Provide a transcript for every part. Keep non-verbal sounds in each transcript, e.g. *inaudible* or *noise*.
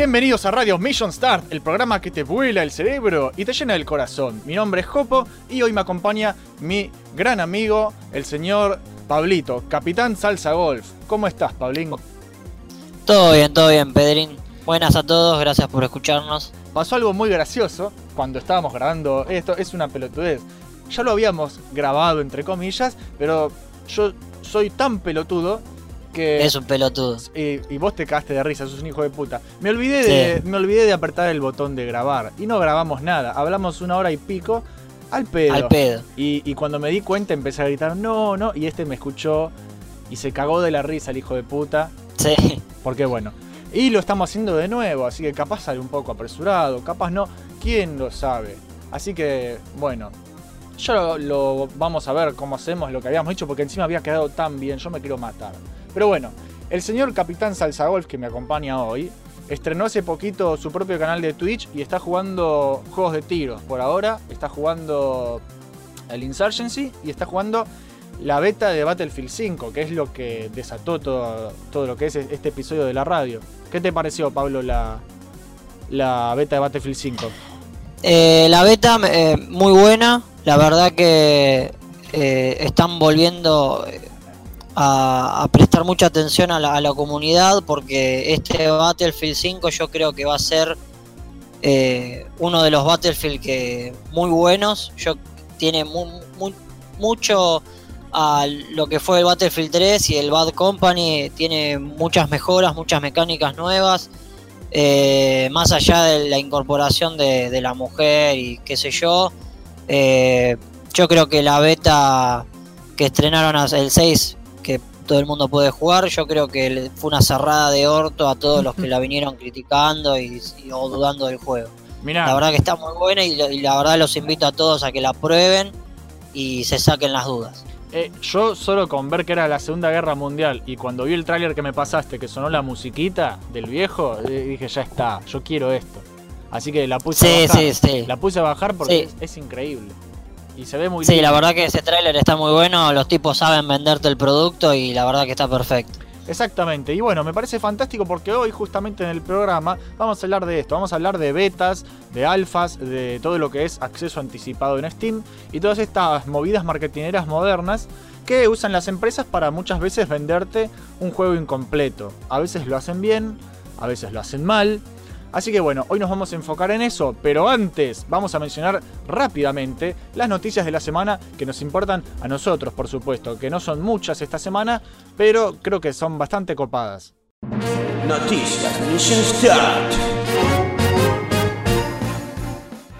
Bienvenidos a Radio Mission Start, el programa que te vuela el cerebro y te llena el corazón. Mi nombre es Jopo y hoy me acompaña mi gran amigo, el señor Pablito, capitán Salsa Golf. ¿Cómo estás, Pablín? Todo bien, todo bien, Pedrín. Buenas a todos, gracias por escucharnos. Pasó algo muy gracioso cuando estábamos grabando esto, es una pelotudez. Ya lo habíamos grabado, entre comillas, pero yo soy tan pelotudo que... Es un pelotudo. Y, y vos te cagaste de risa, sos un hijo de puta. Me olvidé de, me olvidé de apretar el botón de grabar y no grabamos nada. Hablamos una hora y pico al pedo. Al pedo. Y, y cuando me di cuenta empecé a gritar, no, no, y este me escuchó y se cagó de la risa el hijo de puta. Sí. Porque bueno, y lo estamos haciendo de nuevo, así que capaz sale un poco apresurado, capaz no, quién lo sabe. Así que bueno, ya lo, lo vamos a ver cómo hacemos lo que habíamos hecho, porque encima había quedado tan bien, yo me quiero matar. Pero bueno, el señor Capitán Salsa Golf que me acompaña hoy, estrenó hace poquito su propio canal de Twitch y está jugando juegos de tiros. Por ahora está jugando el Insurgency y está jugando la beta de Battlefield 5, que es lo que desató todo, todo lo que es este episodio de la radio. ¿Qué te pareció, Pablo, la, la beta de Battlefield 5? Eh, la beta, eh, muy buena. La verdad que eh, están volviendo a, prestar mucha atención a la, comunidad porque este Battlefield 5 yo creo que va a ser eh, uno de los Battlefield que muy buenos. Tiene mu- mu- mucho a lo que fue el Battlefield 3 y el Bad Company tiene muchas mejoras, muchas mecánicas nuevas. eh, más allá de la incorporación de, la mujer y qué sé yo, eh, yo creo que la beta que estrenaron el 6, que todo el mundo puede jugar, yo creo que fue una cerrada de orto a todos los que *laughs* la vinieron criticando y, y- o dudando del juego. Mirá, La verdad que está muy buena y, y la verdad los invito a todos a que la prueben y se saquen las dudas. eh, yo solo con ver que era la Segunda Guerra Mundial y cuando vi el tráiler que me pasaste, que sonó la musiquita del viejo, eh, dije, ya está, yo quiero esto. Así que la puse a bajar. sí, sí. La puse a bajar porque es increíble. Y se ve muy Sí, lindo. la verdad que ese tráiler está muy bueno, los tipos saben venderte el producto y la verdad que está perfecto. Exactamente, y bueno, me parece fantástico porque hoy justamente en el programa vamos a hablar de esto, vamos a hablar de betas, de alfas, de todo lo que es acceso anticipado en Steam y todas estas movidas marketineras modernas que usan las empresas para muchas veces venderte un juego incompleto. A veces lo hacen bien, a veces lo hacen mal. Así que bueno, hoy nos vamos a enfocar en eso, pero antes vamos a mencionar rápidamente las noticias de la semana que nos importan a nosotros, por supuesto, que no son muchas esta semana, pero creo que son bastante copadas. Noticias Mission Start.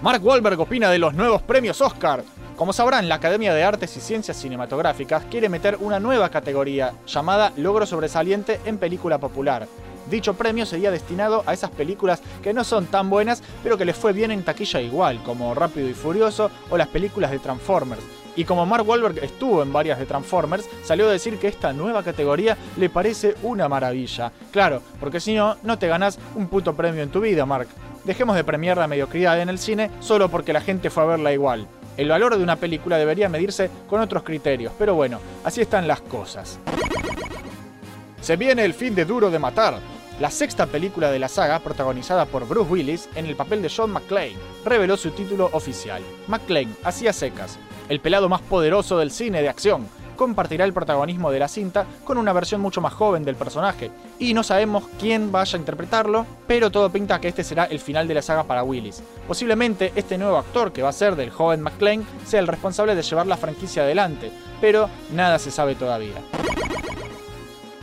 Mark Wahlberg opina de los nuevos premios Oscar. Como sabrán, la Academia de Artes y Ciencias Cinematográficas quiere meter una nueva categoría llamada Logro Sobresaliente en Película Popular. Dicho premio sería destinado a esas películas que no son tan buenas, pero que les fue bien en taquilla igual, como Rápido y Furioso o las películas de Transformers. Y como Mark Wahlberg estuvo en varias de Transformers, salió a decir que esta nueva categoría le parece una maravilla. Claro, porque si no, no te ganás un puto premio en tu vida, Mark. Dejemos de premiar la mediocridad en el cine solo porque la gente fue a verla igual. El valor de una película debería medirse con otros criterios, pero bueno, así están las cosas. Se viene el fin de Duro de Matar, la sexta película de la saga protagonizada por Bruce Willis en el papel de John McClane, reveló su título oficial. McClane, hacía secas, el pelado más poderoso del cine de acción, compartirá el protagonismo de la cinta con una versión mucho más joven del personaje, y no sabemos quién vaya a interpretarlo, pero todo pinta que este será el final de la saga para Willis. Posiblemente este nuevo actor que va a ser del joven McClane sea el responsable de llevar la franquicia adelante, pero nada se sabe todavía.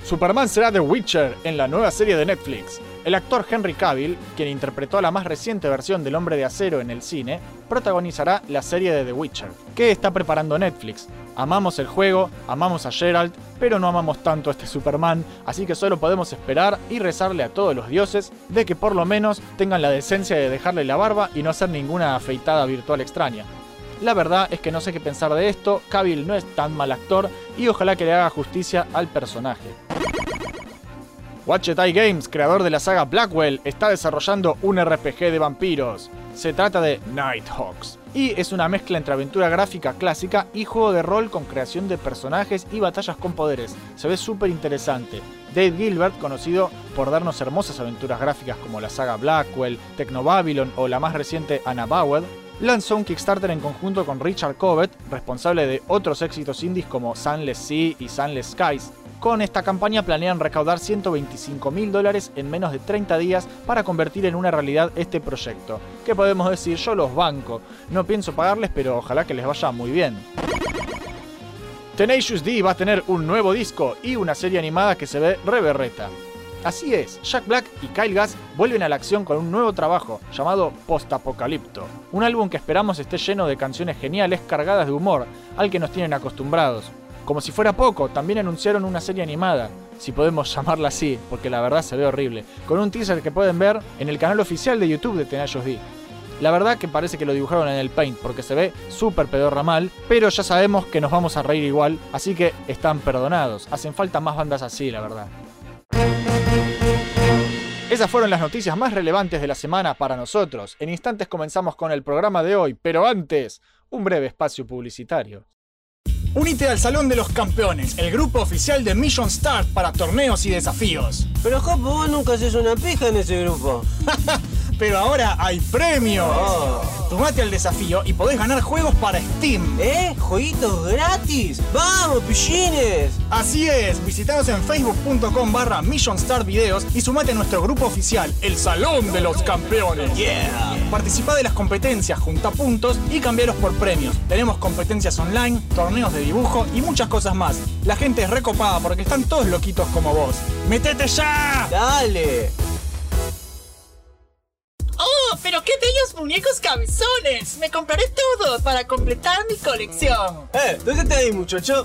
Superman será The Witcher en la nueva serie de Netflix. El actor Henry Cavill, quien interpretó la más reciente versión del Hombre de Acero en el cine, protagonizará la serie de The Witcher, que está preparando Netflix. Amamos el juego, amamos a Geralt, pero no amamos tanto a este Superman, así que solo podemos esperar y rezarle a todos los dioses de que por lo menos tengan la decencia de dejarle la barba y no hacer ninguna afeitada virtual extraña. La verdad es que no sé qué pensar de esto, Cavill no es tan mal actor y ojalá que le haga justicia al personaje. Watchet Eye Games, creador de la saga Blackwell, está desarrollando un RPG de vampiros. Se trata de Nighthawks. Y es una mezcla entre aventura gráfica clásica y juego de rol con creación de personajes y batallas con poderes. Se ve súper interesante. Dave Gilbert, conocido por darnos hermosas aventuras gráficas como la saga Blackwell, Techno Babylon o la más reciente Anna Bauer, lanzó un Kickstarter en conjunto con Richard Covet, responsable de otros éxitos indies como Sunless Sea y Sunless Skies. Con esta campaña planean recaudar 125 mil dólares en menos de 30 días para convertir en una realidad este proyecto. ¿Qué podemos decir? Yo los banco. No pienso pagarles, pero ojalá que les vaya muy bien. Tenacious D va a tener un nuevo disco y una serie animada que se ve reberreta. Así es, Jack Black y Kyle Gass vuelven a la acción con un nuevo trabajo llamado Postapocalipto, un álbum que esperamos esté lleno de canciones geniales cargadas de humor, al que nos tienen acostumbrados. Como si fuera poco, también anunciaron una serie animada, si podemos *laughs* llamarla así, porque la verdad se ve horrible, con un teaser que pueden ver en el canal oficial de YouTube de Tenacious D. La verdad que parece que lo dibujaron en el Paint porque se ve súper pedorra mal, pero ya sabemos que nos vamos a reír igual, así que están perdonados. Hacen falta más bandas así, la verdad. Esas fueron las noticias más relevantes de la semana para nosotros. En instantes comenzamos con el programa de hoy, pero antes, un breve espacio publicitario. Unite al Salón de los Campeones, el grupo oficial de Mission Start para torneos y desafíos. Pero Jopo, vos nunca haces una pija en ese grupo. *laughs* Pero ahora hay premios. Oh. Sumate al desafío y podés ganar juegos para Steam. ¿Eh? ¿Jueguitos gratis? ¡Vamos, pichines! Así es, visitanos en facebook.com barra Mission Start Videos y sumate a nuestro grupo oficial, el Salón de los Campeones. Yeah. Participa de las competencias, junta puntos y cambiaros por premios. Tenemos competencias online, torneos de dibujo y muchas cosas más. La gente es recopada porque están todos loquitos como vos. ¡Metete ya! Dale. ¡Oh, pero qué bellos muñecos cabezones! Me compraré todo para completar mi colección. Eh, ¿dónde te ahí, muchacho?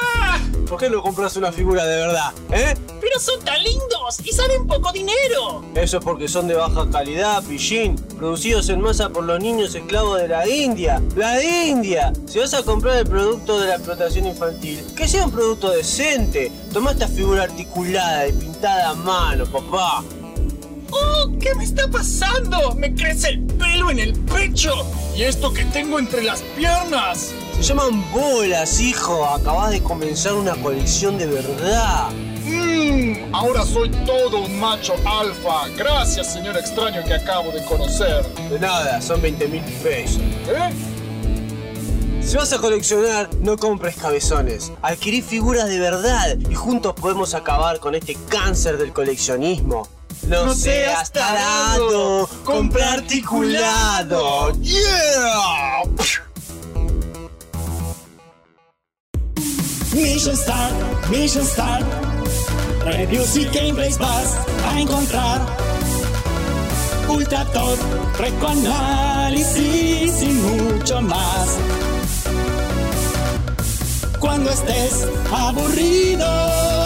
*laughs* ¿Por qué no compras una figura de verdad? ¿Eh? pero son tan lindos y salen poco dinero. Eso es porque son de baja calidad, pichín. Producidos en masa por los niños esclavos de la India. ¡La India! Si vas a comprar el producto de la explotación infantil, que sea un producto decente. Toma esta figura articulada y pintada a mano, papá. ¡Oh, qué me está pasando! ¡Me crece el pelo en el pecho! ¿Y esto que tengo entre las piernas? Se llaman bolas, hijo. Acabas de comenzar una colección de verdad. Mmm, ahora soy todo un macho alfa. Gracias, señor extraño que acabo de conocer. De nada, son 20 mil pesos. ¿Eh? Si vas a coleccionar, no compres cabezones. Adquirí figuras de verdad y juntos podemos acabar con este cáncer del coleccionismo. No, No seas tarado, compra articulado. ¡Yeah! Mission Start, Mission Start. Reviews y gameplays vas a encontrar. Ultra Top, análisis y mucho más. Cuando estés aburrido,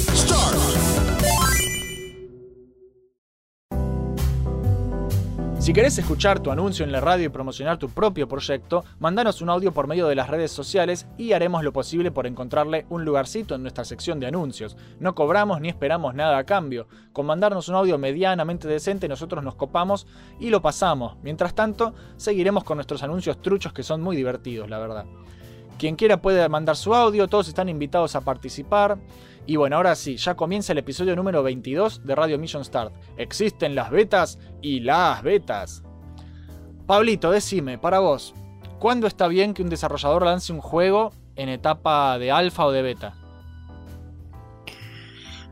Si querés escuchar tu anuncio en la radio y promocionar tu propio proyecto, mandanos un audio por medio de las redes sociales y haremos lo posible por encontrarle un lugarcito en nuestra sección de anuncios. No cobramos ni esperamos nada a cambio. Con mandarnos un audio medianamente decente nosotros nos copamos y lo pasamos. Mientras tanto, seguiremos con nuestros anuncios truchos que son muy divertidos, la verdad. Quien quiera puede mandar su audio, todos están invitados a participar. Y bueno, ahora sí, ya comienza el episodio número 22 de Radio Mission Start. Existen las betas y las betas. Pablito, decime, para vos, ¿cuándo está bien que un desarrollador lance un juego en etapa de alfa o de beta?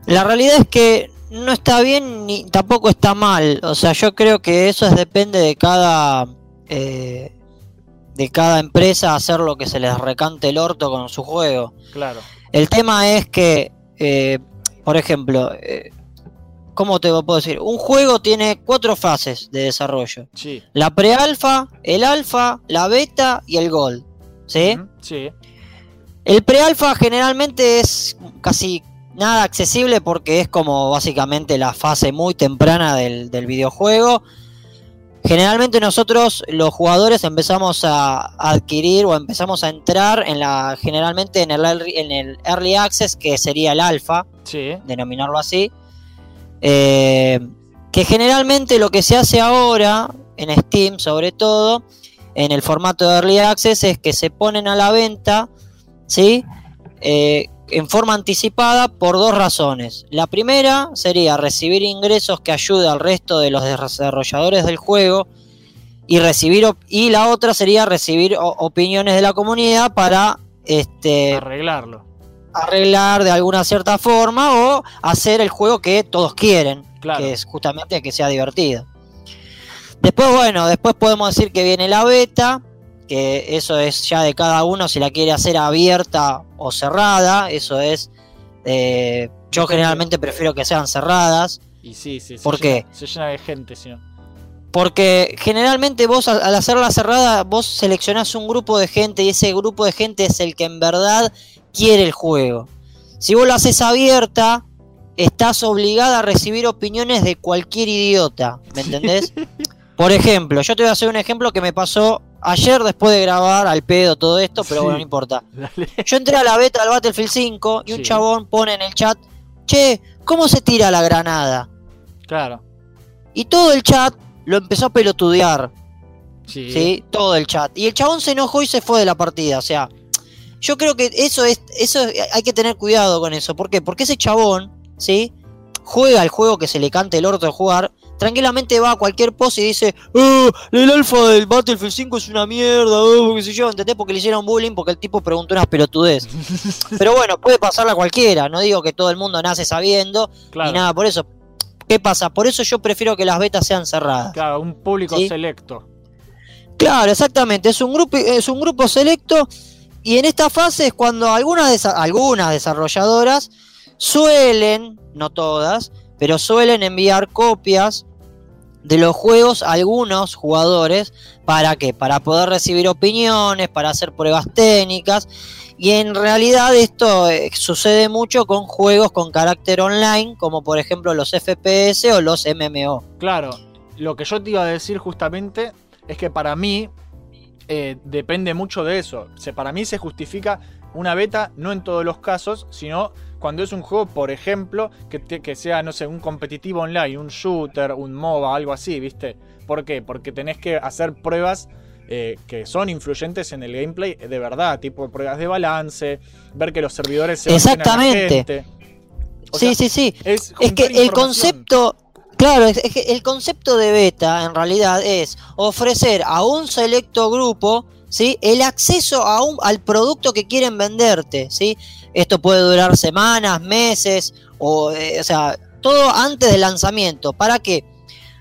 La realidad es que no está bien ni tampoco está mal. O sea, yo creo que eso es, depende de cada eh, de cada empresa hacer lo que se les recante el orto con su juego. Claro. El tema es que, eh, por ejemplo, eh, ¿cómo te puedo decir? Un juego tiene cuatro fases de desarrollo: Sí. la pre-alfa, el alfa, la beta y el gold. ¿Sí? Sí. El pre-alfa generalmente es casi nada accesible porque es como básicamente la fase muy temprana del, del videojuego. Generalmente nosotros los jugadores empezamos a adquirir o empezamos a entrar en la generalmente en el early, en el early access que sería el alfa, Sí. denominarlo así. Eh, que generalmente lo que se hace ahora en Steam, sobre todo en el formato de early access, es que se ponen a la venta, ¿sí? Eh, en forma anticipada por dos razones. La primera sería recibir ingresos que ayude al resto de los desarrolladores del juego y recibir y la otra sería recibir opiniones de la comunidad para este Arreglarlo. arreglar de alguna cierta forma o hacer el juego que todos quieren, Claro. que es justamente que sea divertido. Después, bueno, después podemos decir que viene la beta, que eso es ya de cada uno si la quiere hacer abierta o cerrada, eso es... eh, yo generalmente prefiero que sean cerradas, Y sí, sí. se ¿Por llena- qué? Se llena de gente, no. porque generalmente vos al al hacerla cerrada, vos seleccionás un grupo de gente y ese grupo de gente es el que en verdad quiere el juego. Si vos lo haces abierta, estás obligada a recibir opiniones de cualquier idiota, ¿me entendés? *laughs* Por ejemplo, yo te voy a hacer un ejemplo que me pasó ayer después de grabar al pedo todo esto, pero Sí. bueno, no importa. *laughs* Dale. Yo entré a la beta del Battlefield 5 y un chabón pone en el chat, che, ¿cómo se tira la granada? Claro. Y todo el chat lo empezó a pelotudear. Sí. ¿sí? Todo el chat. Y el chabón se enojó y se fue de la partida. O sea, yo creo que eso es, eso es- hay que tener cuidado con eso. ¿Por qué? Porque ese chabón, ¿sí? Juega el juego que se le cante el orto de jugar. Tranquilamente va a cualquier post y dice, "Oh, el alfa del Battlefield 5 es una mierda, oh, qué sé yo, ¿entendés? Porque le hicieron bullying, porque el tipo preguntó unas pelotudez. *laughs* Pero bueno, puede pasarle a cualquiera, no digo que todo el mundo nace sabiendo, Claro. ni nada por eso. ¿Qué pasa? Por eso yo prefiero que las betas sean cerradas. Claro, un público Sí. selecto. Claro, exactamente. Es un grupo, es un grupo selecto. Y en esta fase es cuando algunas, desa- algunas desarrolladoras suelen, no todas, pero suelen enviar copias de los juegos a algunos jugadores. ¿Para qué? Para poder recibir opiniones, para hacer pruebas técnicas. Y en realidad esto eh, sucede mucho con juegos con carácter online, como por ejemplo los FPS o los MMO. Claro, lo que yo te iba a decir justamente es que para mí eh, depende mucho de eso. O para mí se justifica una beta no en todos los casos, sino cuando es un juego, por ejemplo, que, te- que sea, no sé, un competitivo online, un shooter, un MOBA, algo así, ¿viste? ¿Por qué? Porque tenés que hacer pruebas eh, que son influyentes en el gameplay de verdad, tipo pruebas de balance, ver que los servidores se bajen a la Exactamente. gente. O sí, sea, sí, sí. Es, Es que el concepto, claro, es, es que el concepto de beta en realidad es ofrecer a un selecto grupo, ¿sí? El acceso a un, al producto que quieren venderte, ¿sí? Esto puede durar semanas, meses, o, eh, o sea, todo antes del lanzamiento. ¿Para qué?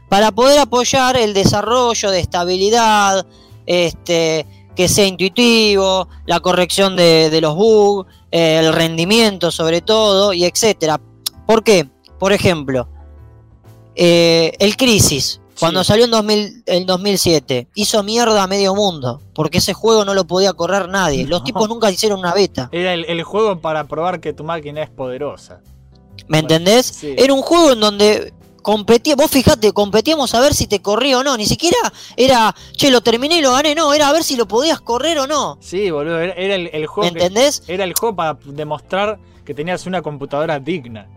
Para poder apoyar el desarrollo de estabilidad, este, que sea intuitivo, la corrección de, de los bugs, eh, el rendimiento sobre todo, y etcétera. ¿Por qué? Por ejemplo, eh, el Crisis, cuando Sí. salió en 2000 el 2007, hizo mierda a medio mundo, porque ese juego no lo podía correr nadie. Los No. tipos nunca hicieron una beta, Era el, el juego para probar que tu máquina es poderosa. ¿me entendés? Sí. Era un juego en donde competía, vos fijate, competíamos a ver si te corría o no, ni siquiera era, che, lo terminé y lo gané, no, era a ver si lo podías correr o no, Sí, boludo, era, era el, el ¿me juego que- entendés? era el juego para demostrar que tenías una computadora digna.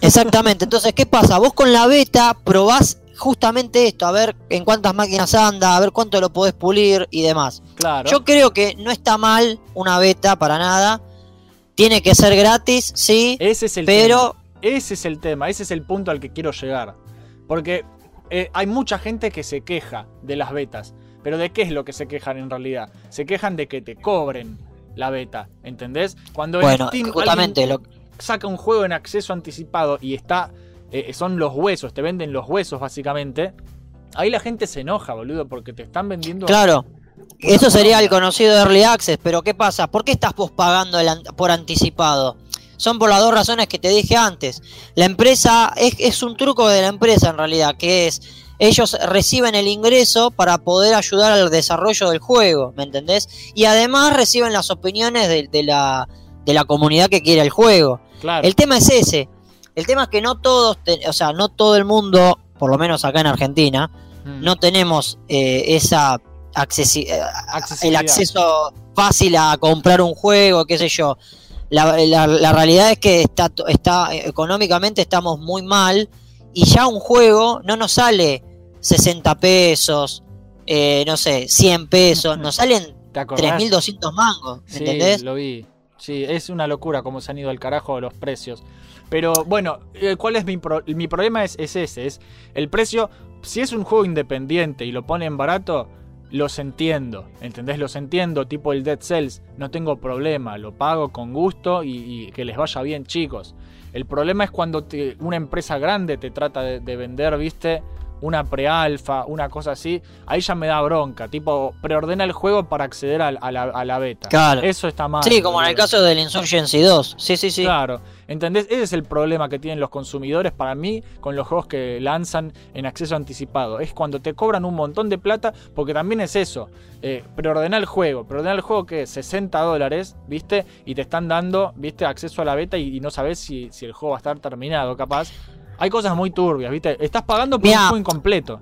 Exactamente. Entonces, ¿qué pasa? Vos con la beta probás justamente esto, a ver en cuántas máquinas anda, a ver cuánto lo podés pulir y demás. Claro. Yo creo que no está mal una beta para nada. Tiene que ser gratis, sí, ese es el pero tema. Ese es el tema, ese es el punto al que quiero llegar. Porque eh, hay mucha gente que se queja de las betas. Pero ¿de qué es lo que se quejan en realidad? Se quejan de que te cobren la beta, ¿entendés? Cuando en bueno, Steam justamente lo, saca un juego en acceso anticipado y está. Eh, son los huesos, te venden los huesos básicamente. Ahí la gente se enoja, boludo, porque te están vendiendo. Claro. Eso sería el conocido Early Access, pero ¿qué pasa? ¿Por qué estás vos pagando el an- por anticipado? Son por las dos razones que te dije antes. La empresa, es, es un truco de la empresa en realidad, que es ellos reciben el ingreso para poder ayudar al desarrollo del juego, ¿me entendés? Y además reciben las opiniones de, de la, de la comunidad que quiere el juego. Claro. El tema es ese. El tema es que no todos, te- o sea, no todo el mundo, por lo menos acá en Argentina, Mm. no tenemos eh, esa accesi- eh, el acceso fácil a comprar un juego, qué sé yo. La, la- la realidad es que está, está económicamente estamos muy mal y ya un juego no nos sale 60 pesos, eh, no sé, 100 pesos, *laughs* nos salen ¿Te acordás? 3.200 mangos, ¿me Sí, entendés? lo vi. Sí, es una locura cómo se han ido al carajo los precios. Pero bueno, eh, ¿cuál es mi, mi problema? Es, es ese, es el precio. Si es un juego independiente y lo ponen barato, los entiendo, ¿entendés? Los entiendo, tipo el Dead Cells, no tengo problema, lo pago con gusto y, que les vaya bien, chicos. El problema es cuando una empresa grande te trata de vender, viste, una pre-alfa, una cosa así, ahí ya me da bronca, tipo, preordena el juego para acceder al- a, la, a la beta. Claro. Eso está mal. Sí, como en el caso del Insurgency 2. Sí, sí, sí. Claro, ¿entendés? Ese es el problema que tienen los consumidores para mí con los juegos que lanzan en acceso anticipado. Es cuando te cobran un montón de plata, porque también es eso. Eh, preordenar el juego, preordenar el juego que es 60 dólares, ¿viste? Y te están dando, ¿viste? Acceso a la beta y, y no sabes si, si el juego va a estar terminado, capaz. Hay cosas muy turbias, ¿viste? Estás pagando por Mirá. un juego incompleto.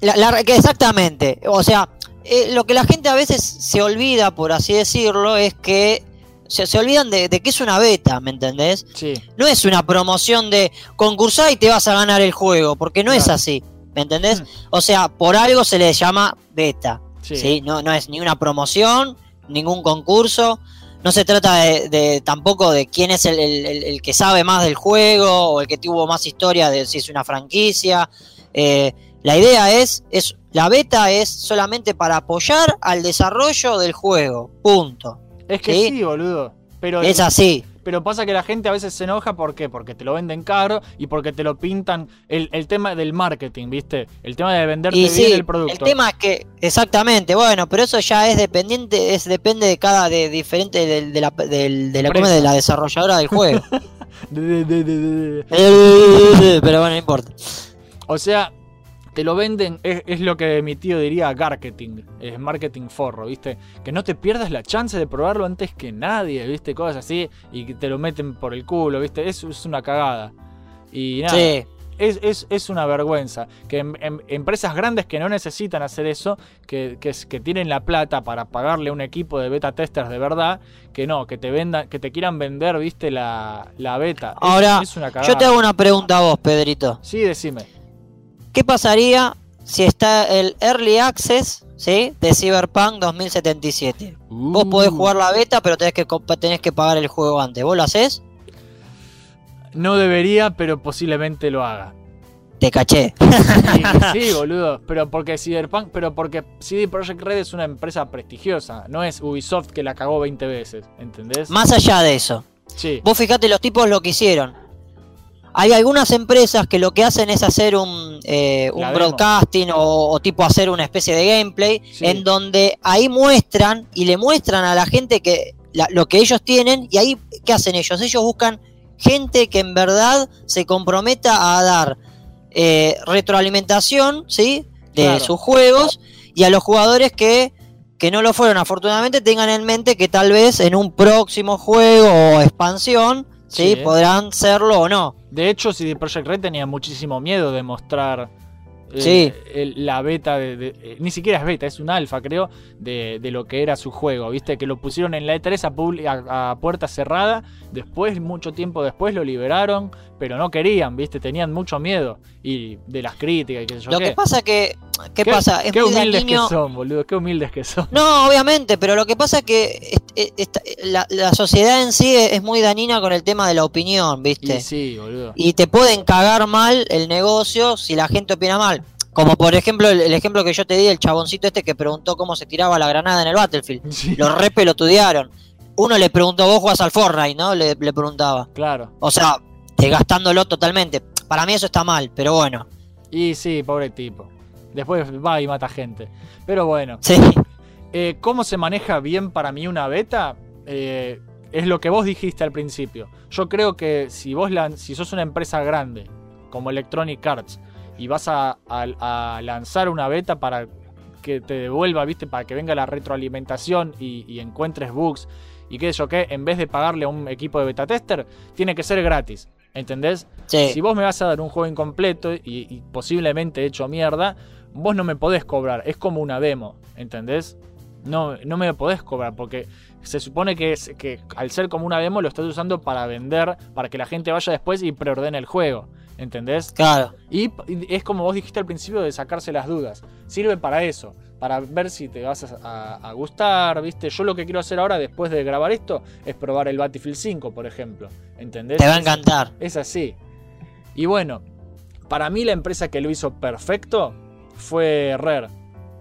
La- la- exactamente. O sea, eh, lo que la gente a veces se olvida, por así decirlo, es que se, se olvidan de, de que es una beta, ¿me entendés? Sí, No es una promoción de concursar y te vas a ganar el juego, porque no es así, ¿me entendés? Mm. O sea, por algo se le llama beta, sí. ¿sí? No, no es ni una promoción, ningún concurso. No se trata de, de- tampoco de quién es el, el- el- el que sabe más del juego o el que tuvo más historia de si es una franquicia. Eh, la idea es, es, la beta es solamente para apoyar al desarrollo del juego. Punto. Es que ¿Sí? sí, boludo. Pero Es así. Pero pasa que la gente a veces se enoja, ¿por qué? Porque te lo venden caro y porque te lo pintan. El, el tema del marketing, ¿viste? El tema de venderte Y bien sí, el producto. el tema es que, exactamente, bueno, pero eso ya es dependiente, es depende de cada, de diferente del- de, la, del- de la, de la desarrolladora del juego. *laughs* De- de- de- de- de- pero bueno, no importa. O sea, te lo venden, es, es lo que mi tío diría marketing, es marketing forro, ¿viste? Que no te pierdas la chance de probarlo antes que nadie, ¿viste? Cosas así, y que te lo meten por el culo, ¿viste? Eso es una cagada. Y nada, Sí, es, es- es una vergüenza que em- em- empresas grandes que no necesitan hacer eso, que, que, que tienen la plata para pagarle a un equipo de beta testers de verdad, que no, que te vendan, que te quieran vender, viste, la, la beta. Ahora, es una yo te hago una pregunta a vos, Pedrito. Sí, decime. ¿Qué pasaría si está el Early Access, ¿sí? De Cyberpunk 2077? Vos podés Uh. jugar la beta, pero tenés que, comp- tenés que pagar el juego antes. ¿Vos lo haces? No debería, pero posiblemente lo haga. Te caché. Sí, sí, boludo. Pero porque Cyberpunk, pero porque CD Projekt Red es una empresa prestigiosa. No es Ubisoft que la cagó 20 veces. ¿Entendés? Más allá de eso. Sí. Vos fijate los tipos lo que hicieron. Hay algunas empresas que lo que hacen es hacer un, eh, un broadcasting o, o tipo hacer una especie de gameplay Sí. en donde ahí muestran y le muestran a la gente que la- lo que ellos tienen y ahí ¿qué hacen ellos? Ellos buscan gente que en verdad se comprometa a dar eh, retroalimentación, ¿sí? De Claro. sus juegos y a los jugadores que, que no lo fueron afortunadamente tengan en mente que tal vez en un próximo juego o expansión, ¿sí? Sí. Podrán serlo o no. De hecho, CD Projekt Red tenía muchísimo miedo de mostrar eh, Sí. el- la beta, de, de- eh, ni siquiera es beta, es un alfa, creo, de, de lo que era su juego. Viste que lo pusieron en la E3 a, publi- a- a puerta cerrada, después, mucho tiempo después, lo liberaron, pero no querían, viste, tenían mucho miedo y de las críticas y qué sé yo Lo qué. que pasa que, ¿qué, Qué- pasa? Es qué humildes dañino. que son, boludo, qué humildes que son. No, obviamente, pero lo que pasa es que esta- la, la sociedad en sí es, muy dañina con el tema de la opinión, ¿viste? Y sí, boludo. y te pueden cagar mal el negocio si la gente opina mal. Como por ejemplo el, el ejemplo que yo te di, el chaboncito este que preguntó cómo se tiraba la granada en el Battlefield. *laughs* Sí, Lo re pelotudearon. Uno le preguntó, vos jugás al Fortnite, ¿no? Le, le preguntaba. claro. O sea, desgastándolo totalmente. Para mí eso está mal, pero bueno. Y sí, pobre tipo. Después va y mata gente. Pero bueno. Sí, Eh, ¿Cómo se maneja bien para mí una beta? Eh, es lo que vos dijiste al principio. Yo creo que si vos lan- si sos una empresa grande, como Electronic Arts, y vas a, a- a lanzar una beta para que te devuelva, ¿viste? Para que venga la retroalimentación y, y encuentres bugs y qué sé yo qué, en vez de pagarle a un equipo de beta tester, tiene que ser gratis. ¿Entendés? Sí. Si vos me vas a dar un juego incompleto y, y posiblemente hecho mierda, vos no me podés cobrar. Es como una demo, ¿entendés? No, no me podés cobrar porque se supone que, es, que al ser como una demo lo estás usando para vender, para que la gente vaya después y preordene el juego. ¿Entendés? Claro. Y es como vos dijiste al principio de sacarse las dudas. Sirve para eso, para ver si te vas a, a- a gustar, ¿viste? Yo lo que quiero hacer ahora después de grabar esto es probar el Battlefield 5, por ejemplo. ¿Entendés? Te va a encantar. es así. Y bueno, para mí la empresa que lo hizo perfecto fue Rare.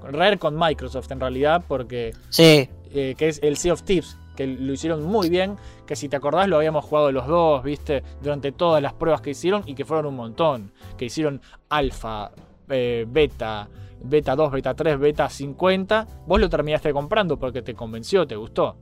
Rare con Microsoft en realidad, porque Sí. eh, que es el Sea of Tips, que lo hicieron muy bien, que si te acordás lo habíamos jugado los dos, viste, durante todas las pruebas que hicieron y que fueron un montón, que hicieron alfa, eh, beta, beta 2, beta 3, beta 50, vos lo terminaste comprando porque te convenció, te gustó.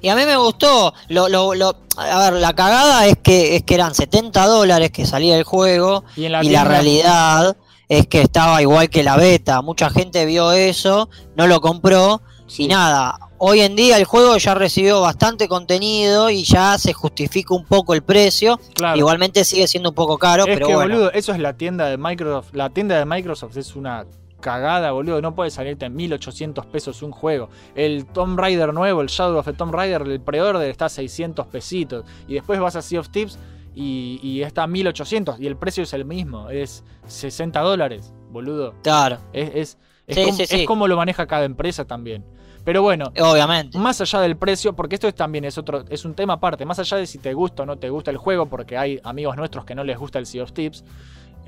Y a mí me gustó. Lo, lo, lo- a ver, la cagada es que, es que eran 70 dólares que salía el juego. Y en la, y la tienda- realidad es que estaba igual que la beta. Mucha gente vio eso, no lo compró. Sí. Y nada, hoy en día el juego ya recibió bastante contenido y ya se justifica un poco el precio. Claro. Igualmente sigue siendo un poco caro, es pero que, bueno. boludo, eso es la tienda de Microsoft. La tienda de Microsoft es una cagada, boludo. No puede salirte en 1800 pesos un juego. El Tomb Raider nuevo, el Shadow of the Tomb Raider, el pre-order está a 600 pesitos. Y después vas a Sea of Tips y, y está a 1800. Y el precio es el mismo. Es 60 dólares, boludo. Claro, Es, es, es Sí, como, sí, sí. es como lo maneja cada empresa también. Pero bueno, obviamente. más allá del precio, porque esto es también es otro, es un tema aparte, más allá de si te gusta o no te gusta el juego, porque hay amigos nuestros que no les gusta el Sea of Tips,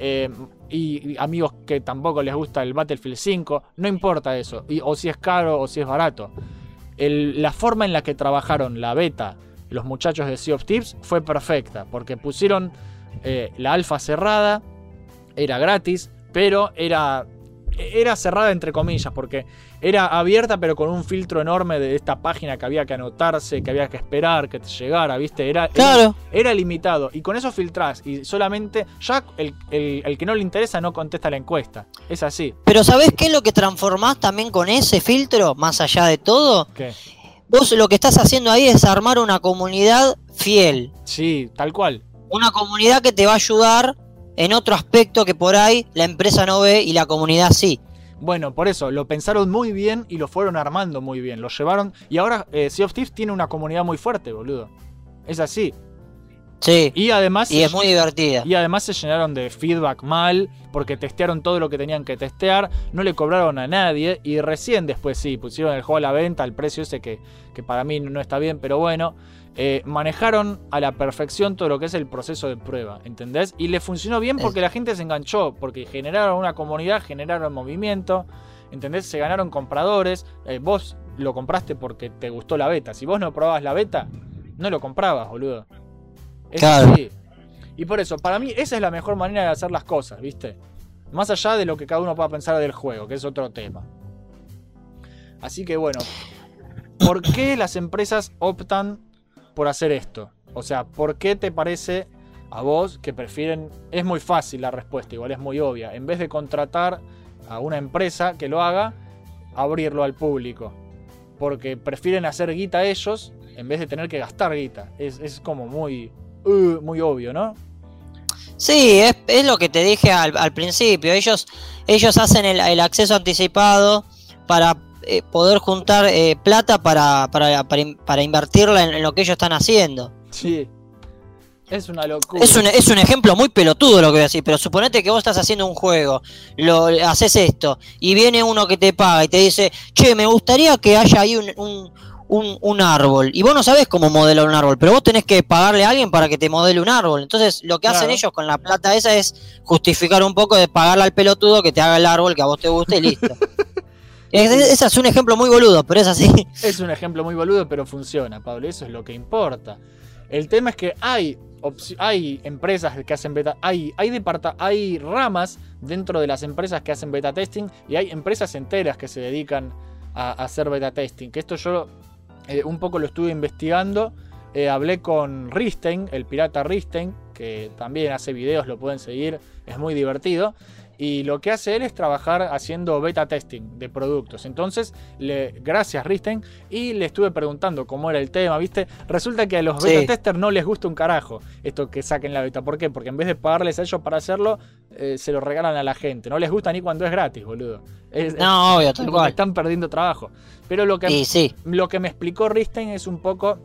eh, y, amigos que tampoco les gusta el Battlefield 5, no importa eso, y- o si es caro o si es barato. La forma en la que trabajaron la beta los muchachos de Sea of Tips fue perfecta, porque pusieron eh, la alfa cerrada, era gratis, pero era, era cerrada entre comillas, porque era abierta pero con un filtro enorme de esta página que había que anotarse, que había que esperar que te llegara, ¿viste? Era, era- Claro, era limitado y con eso filtrás y solamente ya el, el- el que no le interesa no contesta la encuesta. Es así. pero ¿sabés qué es lo que transformás también con ese filtro, más allá de todo? ¿Qué? Vos lo que estás haciendo ahí es armar una comunidad fiel. Sí, tal cual. Una comunidad que te va a ayudar en otro aspecto que por ahí la empresa no ve y la comunidad sí. Bueno, por eso, lo pensaron muy bien y lo fueron armando muy bien. Lo llevaron. Y ahora eh, Sea of Thieves tiene una comunidad muy fuerte, boludo. Es así. Sí. Y además. Y es muy divertida. Y además se llenaron de feedback mal, porque testearon todo lo que tenían que testear, no le cobraron a nadie, y recién después sí, pusieron el juego a la venta al precio ese que, que para mí no está bien, pero bueno, eh, manejaron a la perfección todo lo que es el proceso de prueba, ¿entendés? Y le funcionó bien porque la gente se enganchó, porque generaron una comunidad, generaron movimiento, ¿entendés? Se ganaron compradores, eh, vos lo compraste porque te gustó la beta, si vos no probabas la beta, no lo comprabas, boludo. Es Claro. así. Y por eso, para mí esa es la mejor manera de hacer las cosas, ¿viste? Más allá de lo que cada uno pueda pensar del juego, que es otro tema. Así que bueno, ¿por qué las empresas optan por hacer esto? O sea, ¿por qué te parece a vos que prefieren... Es muy fácil la respuesta, igual es muy obvia. En vez de contratar a una empresa que lo haga, abrirlo al público. Porque prefieren hacer guita ellos en vez de tener que gastar guita. Es, es como muy, uh, muy obvio, ¿no? Sí, es, es lo que te dije al, principio. Ellos, ellos hacen el acceso anticipado para eh, poder juntar eh, plata para, para, para, in- para invertirla en, en lo que ellos están haciendo. Sí. Es una locura. Es un, es un ejemplo muy pelotudo lo que voy a decir, pero suponete que vos estás haciendo un juego, lo haces esto, y viene uno que te paga y te dice, che, me gustaría que haya ahí un, un, un- un árbol. Y vos no sabés cómo modelar un árbol, pero vos tenés que pagarle a alguien para que te modele un árbol. Entonces, lo que hacen ellos con la plata esa es justificar un poco de pagarle al pelotudo que te haga el árbol que a vos te guste y listo. *laughs* Es- es- Ese es un ejemplo muy boludo, pero es así. *laughs* Es un ejemplo muy boludo, pero funciona, Pablo. Eso es lo que importa. El tema es que hay, hay empresas que hacen beta, hay, hay, departa- hay ramas dentro de las empresas que hacen beta testing y hay empresas enteras que se dedican a, a hacer beta testing. Que esto yo eh, un poco lo estuve investigando. Eh, hablé con Ristein, el pirata Ristein, que también hace videos, lo pueden seguir, es muy divertido. Y lo que hace él es trabajar haciendo beta testing de productos. Entonces, le, gracias Risten, y le estuve preguntando cómo era el tema, ¿viste? Resulta que a los Sí. beta testers no les gusta un carajo esto que saquen la beta. ¿Por qué? Porque en vez de pagarles a ellos para hacerlo, eh, se lo regalan a la gente. No les gusta ni cuando es gratis, boludo. Es- No, obvio, tal cual. están perdiendo trabajo. Pero lo que, sí, lo que me explicó Risten es un poco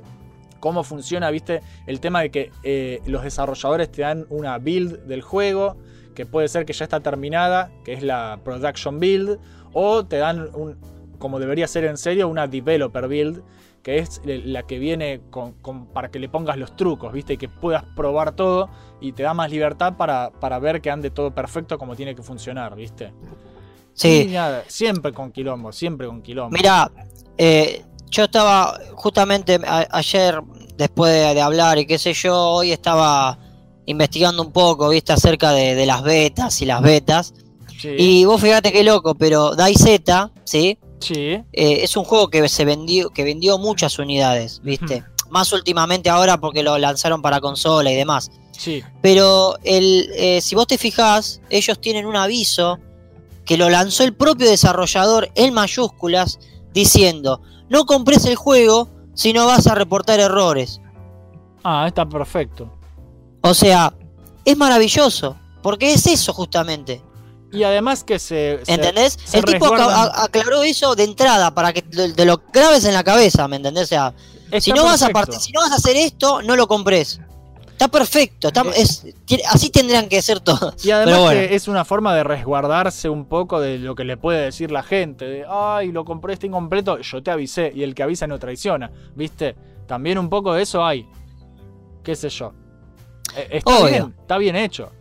cómo funciona, viste, el tema de que eh, los desarrolladores te dan una build del juego, que puede ser que ya está terminada, que es la production build, o te dan un, como debería ser en serio, una developer build, que es la que viene con, con- para que le pongas los trucos, viste, y que puedas probar todo y te da más libertad para, para ver que ande todo perfecto como tiene que funcionar, viste. sí. Nada, siempre con quilombo, siempre con quilombo. Mira, eh, yo estaba justamente a- ayer, después de, de hablar y qué sé yo, hoy estaba investigando un poco, viste, acerca de, de las betas y las betas. Sí, Y vos fíjate qué loco, pero DayZ, ¿sí? sí, Eh, es un juego que se vendió, que vendió muchas unidades, ¿viste? Más últimamente ahora porque lo lanzaron para consola y demás. sí. Pero el, eh, si vos te fijás, ellos tienen un aviso que lo lanzó el propio desarrollador en mayúsculas diciendo, no compres el juego si no vas a reportar errores. Ah, está perfecto. O sea, es maravilloso, porque es eso justamente. Y además que se. ¿Entendés? se el tipo resguardan- aclaró eso de entrada para que te, te lo grabes en la cabeza, ¿me entendés? O sea, Está si no, vas a si no vas a hacer esto, no lo compres. Está perfecto, está- Eh. es- así tendrían que ser todos. Y además bueno. que es una forma de resguardarse un poco de lo que le puede decir la gente. De, ay, lo compré este incompleto, yo te avisé. Y el que avisa no traiciona. ¿Viste? También un poco de eso hay. ¿Qué sé yo? Eh, está Obvio. bien, está bien hecho.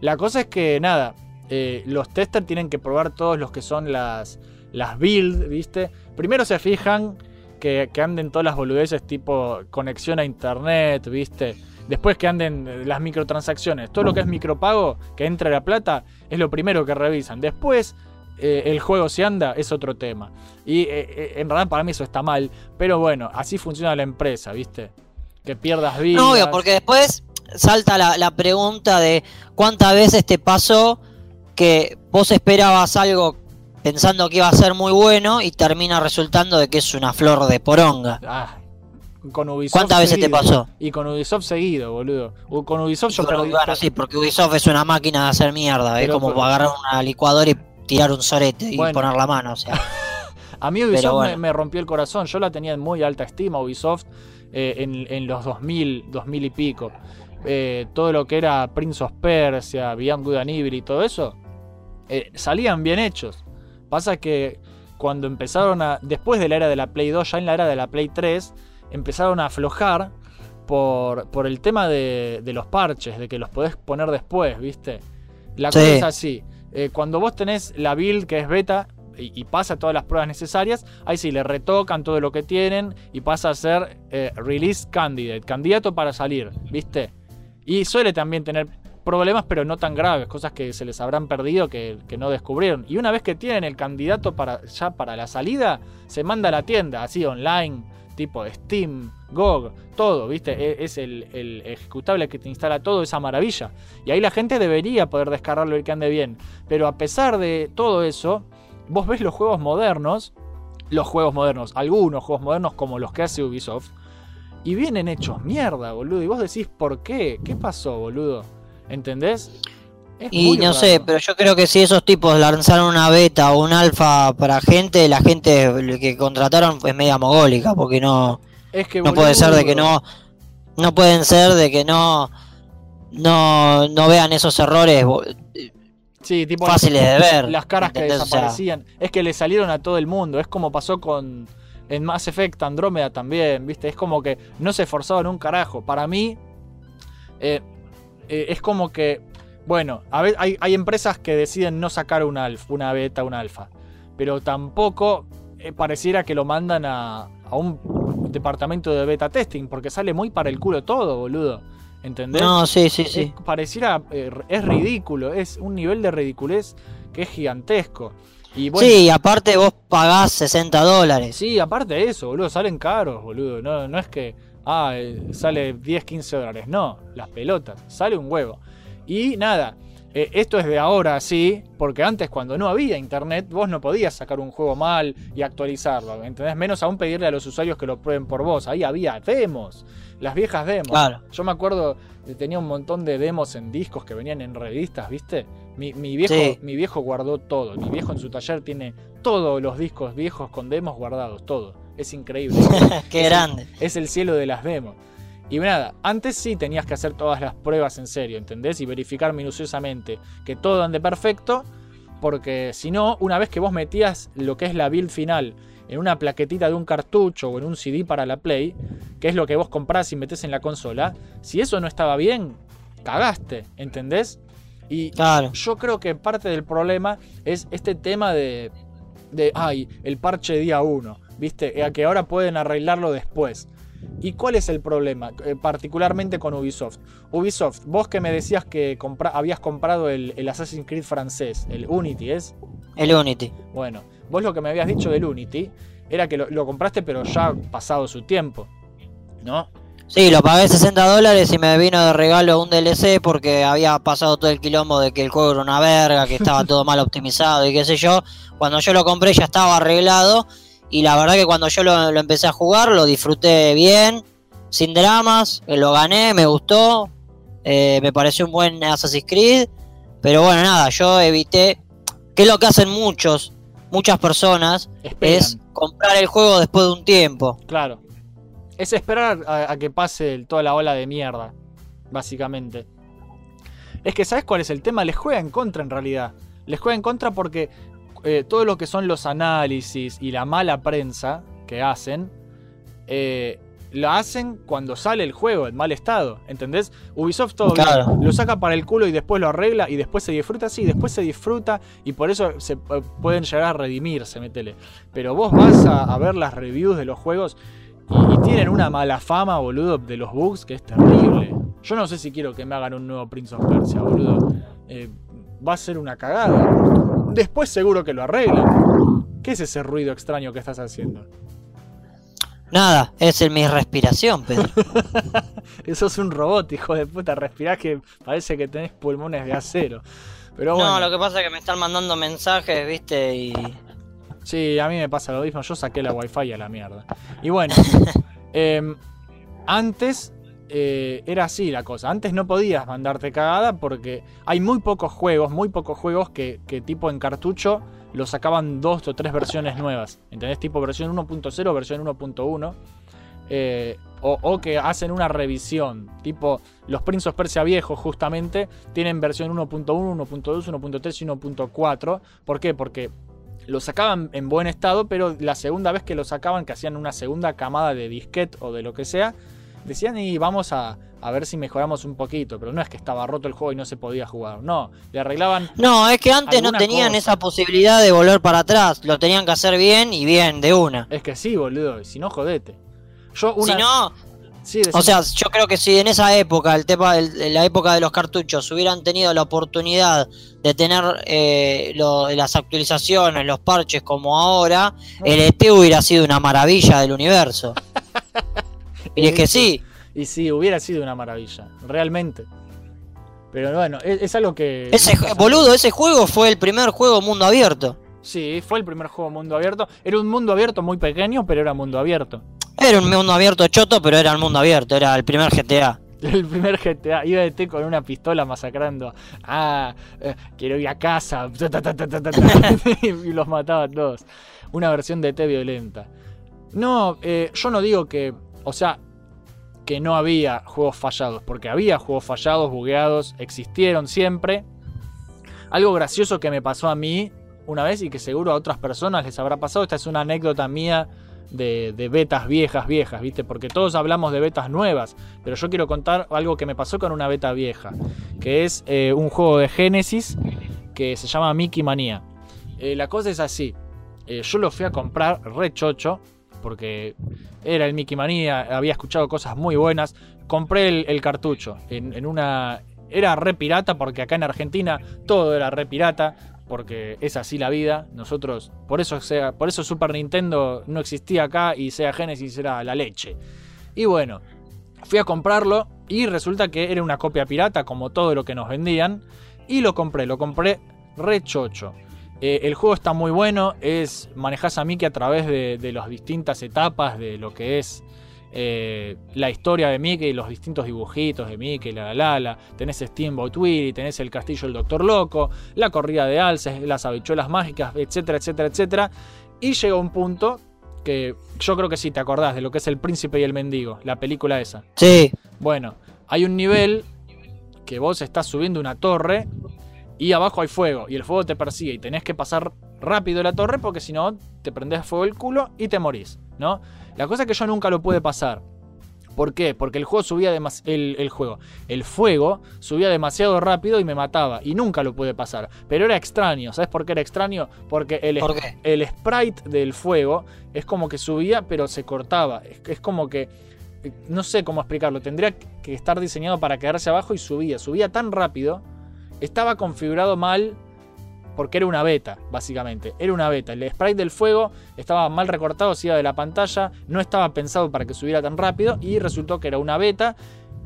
La cosa es que, nada, eh, los testers tienen que probar todos los que son las, las builds, ¿viste? Primero se fijan que, que anden todas las boludeces tipo conexión a internet, ¿viste? Después que anden eh, las microtransacciones. Todo lo que es micropago, que entre la plata, es lo primero que revisan. Después, eh, el juego si anda, es otro tema. Y eh, en realidad para mí eso está mal. Pero bueno, así funciona la empresa, ¿viste? Que pierdas vidas. No, obvio, porque después salta la, la pregunta de cuántas veces te pasó que vos esperabas algo pensando que iba a ser muy bueno y termina resultando de que es una flor de poronga. Ah, con Ubisoft ¿Cuántas veces te pasó? Y con Ubisoft seguido, boludo. Con Ubisoft yo Bueno, perdí- bueno, sí, porque Ubisoft es una máquina de hacer mierda, es como pero- agarrar una licuadora y tirar un sorete y Bueno. poner la mano, o sea. *laughs* A mí Ubisoft Pero bueno. me, me rompió el corazón. Yo la tenía en muy alta estima, Ubisoft, eh, en, en los 2000, 2000 y pico. Eh, todo lo que era Prince of Persia, Beyond Good and Evil y todo eso, eh, salían bien hechos. Pasa que cuando empezaron a. Después de la era de la Play 2, ya en la era de la Play 3, empezaron a aflojar por, por el tema de, de los parches, de que los podés poner después, ¿viste? La Sí. cosa es así. eh, cuando vos tenés la build que es beta y, y pasa todas las pruebas necesarias, ahí sí le retocan todo lo que tienen y pasa a ser eh, release candidate, candidato para salir, ¿viste? Y suele también tener problemas, pero no tan graves, cosas que se les habrán perdido que, que no descubrieron. Y una vez que tienen el candidato para ya para la salida, se manda a la tienda, así online, tipo Steam, GOG, todo, ¿viste? E- Es el, el ejecutable que te instala todo, esa maravilla. Y ahí la gente debería poder descargarlo y que ande bien. Pero a pesar de todo eso, vos ves los juegos modernos, los juegos modernos, algunos juegos modernos como los que hace Ubisoft, y vienen hechos mierda, boludo. Y vos decís, ¿por qué? ¿Qué pasó, boludo? ¿Entendés? Es Y no raro. sé, pero yo creo que si esos tipos lanzaron una beta o un alfa para gente, la gente que contrataron es media mogólica, porque no, Es que, no puede ser de que boludo, no, no pueden ser de que no, no, no vean esos errores Sí, tipo fáciles de ver. las caras que ¿entendés? O sea, desaparecían. Es que le salieron a todo el mundo. Es como pasó con en Mass Effect Andrómeda también, ¿viste? Es como que no se esforzaban un carajo. Para mí, eh, eh, es como que, bueno, a ver, hay, hay empresas que deciden no sacar un alfa, una beta, un alfa. Pero tampoco eh, pareciera que lo mandan a, a un departamento de beta testing, porque sale muy para el culo todo, boludo. ¿Entendés? no, sí, sí, sí. Es- pareciera, eh, es ridículo, es un nivel de ridiculez que es gigantesco. Y bueno, sí, aparte vos pagás 60 dólares. sí, aparte de eso, boludo, salen caros, boludo. No, no es que ah, eh, sale 10, 15 dólares. No, las pelotas, sale un huevo. Y nada, eh, esto es de ahora, sí, porque antes cuando no había internet, vos no podías sacar un juego mal y actualizarlo, ¿entendés? Menos aún pedirle a los usuarios que lo prueben por vos. Ahí había demos, las viejas demos. Claro. Yo me acuerdo, eh, tenía un montón de demos en discos que venían en revistas, ¿viste? Mi, mi viejo, Sí. mi viejo guardó todo. Mi viejo en su taller tiene todos los discos viejos con demos guardados, todo. Es increíble. *laughs* Qué Es el- grande. es el cielo de las demos. Y nada, antes sí tenías que hacer todas las pruebas en serio, ¿entendés? Y verificar minuciosamente que todo ande perfecto, porque si no, una vez que vos metías lo que es la build final en una plaquetita de un cartucho o en un CD para la Play, que es lo que vos comprás y metés en la consola, si eso no estaba bien, cagaste, ¿entendés? Y Claro. yo creo que parte del problema es este tema de, de ay, el parche día 1, ¿viste? A que ahora pueden arreglarlo después. ¿Y cuál es el problema? Eh, particularmente con Ubisoft. Ubisoft, vos que me decías que compra- habías comprado el, el Assassin's Creed francés, el Unity, ¿es? El Unity. Bueno, vos lo que me habías dicho del Unity era que lo, lo compraste pero ya pasado su tiempo, ¿no? Sí, lo pagué 60 dólares y me vino de regalo un DLC porque había pasado todo el quilombo de que el juego era una verga, que estaba *laughs* todo mal optimizado y qué sé yo. Cuando yo lo compré ya estaba arreglado y la verdad que cuando yo lo, lo empecé a jugar lo disfruté bien, sin dramas, eh, lo gané, me gustó, eh, me pareció un buen Assassin's Creed, pero bueno, nada, yo evité, que es lo que hacen muchos, muchas personas, Esperan. es comprar el juego después de un tiempo. Claro. Es esperar a, a que pase el- toda la ola de mierda, básicamente. Es que, ¿sabes cuál es el tema? Les juega en contra en realidad. Les juega en contra porque eh, todo lo que son los análisis y la mala prensa que hacen, eh, la hacen cuando sale el juego en mal estado. ¿Entendés? Ubisoft todo bien, lo saca para el culo y después lo arregla y después se disfruta. Sí, después se disfruta y por eso se eh, pueden llegar a redimirse, metele. Pero vos vas a, a ver las reviews de los juegos y, y tienen una mala fama, boludo, de los bugs que es terrible. Yo no sé si quiero que me hagan un nuevo Prince of Persia, boludo. Eh, va a ser una cagada. Después seguro que lo arreglan. ¿Qué es ese ruido extraño que estás haciendo? Nada, es en mi respiración, Pedro. *laughs* Eso es un robot, hijo de puta. Respirás que parece que tenés pulmones de acero. Pero bueno. No, lo que pasa es que me están mandando mensajes, viste, y... Sí, a mí me pasa lo mismo. Yo saqué la wifi a la mierda. Y bueno, *laughs* em, antes eh, era así la cosa. Antes no podías mandarte cagada porque hay muy pocos juegos, muy pocos juegos que, que tipo en cartucho lo sacaban dos o tres versiones nuevas. ¿Entendés? Tipo versión 1.0, versión 1.1. eh, o, o que hacen una revisión. Tipo, los Prince of Persia viejos, justamente, tienen versión 1.1, 1.2, 1.3 y 1.4. ¿Por qué? Porque lo sacaban en buen estado, pero la segunda vez que lo sacaban, que hacían una segunda camada de disquete o de lo que sea, decían y vamos a, a ver si mejoramos un poquito. Pero no es que estaba roto el juego y no se podía jugar. No, le arreglaban. No, es que antes no tenían cosa. esa posibilidad de volver para atrás. Lo tenían que hacer bien y bien, de una. Es que sí, boludo. y Si no, jodete. Yo una. Si no, Sí, o sea, yo creo que si en esa época, el tema, la época de los cartuchos, hubieran tenido la oportunidad de tener eh, lo- las actualizaciones, los parches como ahora, el ET hubiera sido una maravilla del universo. *laughs* Y es que sí, Y sí, hubiera sido una maravilla. Realmente. Pero bueno, es, es algo que. ese boludo, ese juego fue el primer juego mundo abierto. Sí, fue el primer juego mundo abierto. Era un mundo abierto muy pequeño, pero era mundo abierto. Era un mundo abierto choto, pero era el mundo abierto, era el primer GTA. *laughs* El primer GTA, iba de T con una pistola masacrando. Ah, eh, quiero ir a casa. *laughs* *laughs* Y los mataba a todos. Una versión de T violenta. No, eh, yo no digo que. O sea, que no había juegos fallados. Porque había juegos fallados, bugueados, existieron siempre. Algo gracioso que me pasó a mí una vez y que seguro a otras personas les habrá pasado. Esta es una anécdota mía de, de betas viejas, viejas, ¿viste? Porque todos hablamos de betas nuevas. Pero yo quiero contar algo que me pasó con una beta vieja. Que es eh, un juego de Genesis que se llama Mickey Manía. Eh, la cosa es así. Eh, yo lo fui a comprar re chocho. Porque era el Mickey Manía. Había escuchado cosas muy buenas. Compré el, cartucho. En una. Era re pirata. Porque acá en Argentina todo era re pirata. Porque es así la vida. Nosotros. Por eso, sea, por eso Super Nintendo no existía acá. Y Sega Genesis era la leche. Y bueno, Fui a comprarlo y resulta que era una copia pirata, como todo lo que nos vendían. Y lo compré, lo compré re chocho. Eh, el juego está muy bueno, es manejas a Mickey a través de, de las distintas etapas de lo que es eh, la historia de Mickey, los distintos dibujitos de Mickey, la la la, tenés Steamboat Willie, tenés el castillo del Doctor Loco, la corrida de alces, las habichuelas mágicas, etcétera, etcétera, etcétera. Y llega un punto que yo creo que sí te acordás de lo que es El Príncipe y el Mendigo, la película esa. Sí, Bueno, hay un nivel que vos estás subiendo una torre y abajo hay fuego y el fuego te persigue y tenés que pasar rápido la torre porque si no te prendés fuego el culo y te morís, ¿no? La cosa es que yo nunca lo pude pasar. ¿Por qué? Porque el juego subía demasiado. El, el juego. El fuego subía demasiado rápido y me mataba. Y nunca lo pude pasar. Pero era extraño. ¿Sabes por qué era extraño? Porque el, el sprite del fuego es como que subía, pero se cortaba. Es, es como que. eh, No sé cómo explicarlo. Tendría que estar diseñado para quedarse abajo y subía. Subía tan rápido. Estaba configurado mal. Porque era una beta, básicamente. Era una beta. El sprite del fuego estaba mal recortado, se iba de la pantalla. No estaba pensado para que subiera tan rápido. Y resultó que era una beta.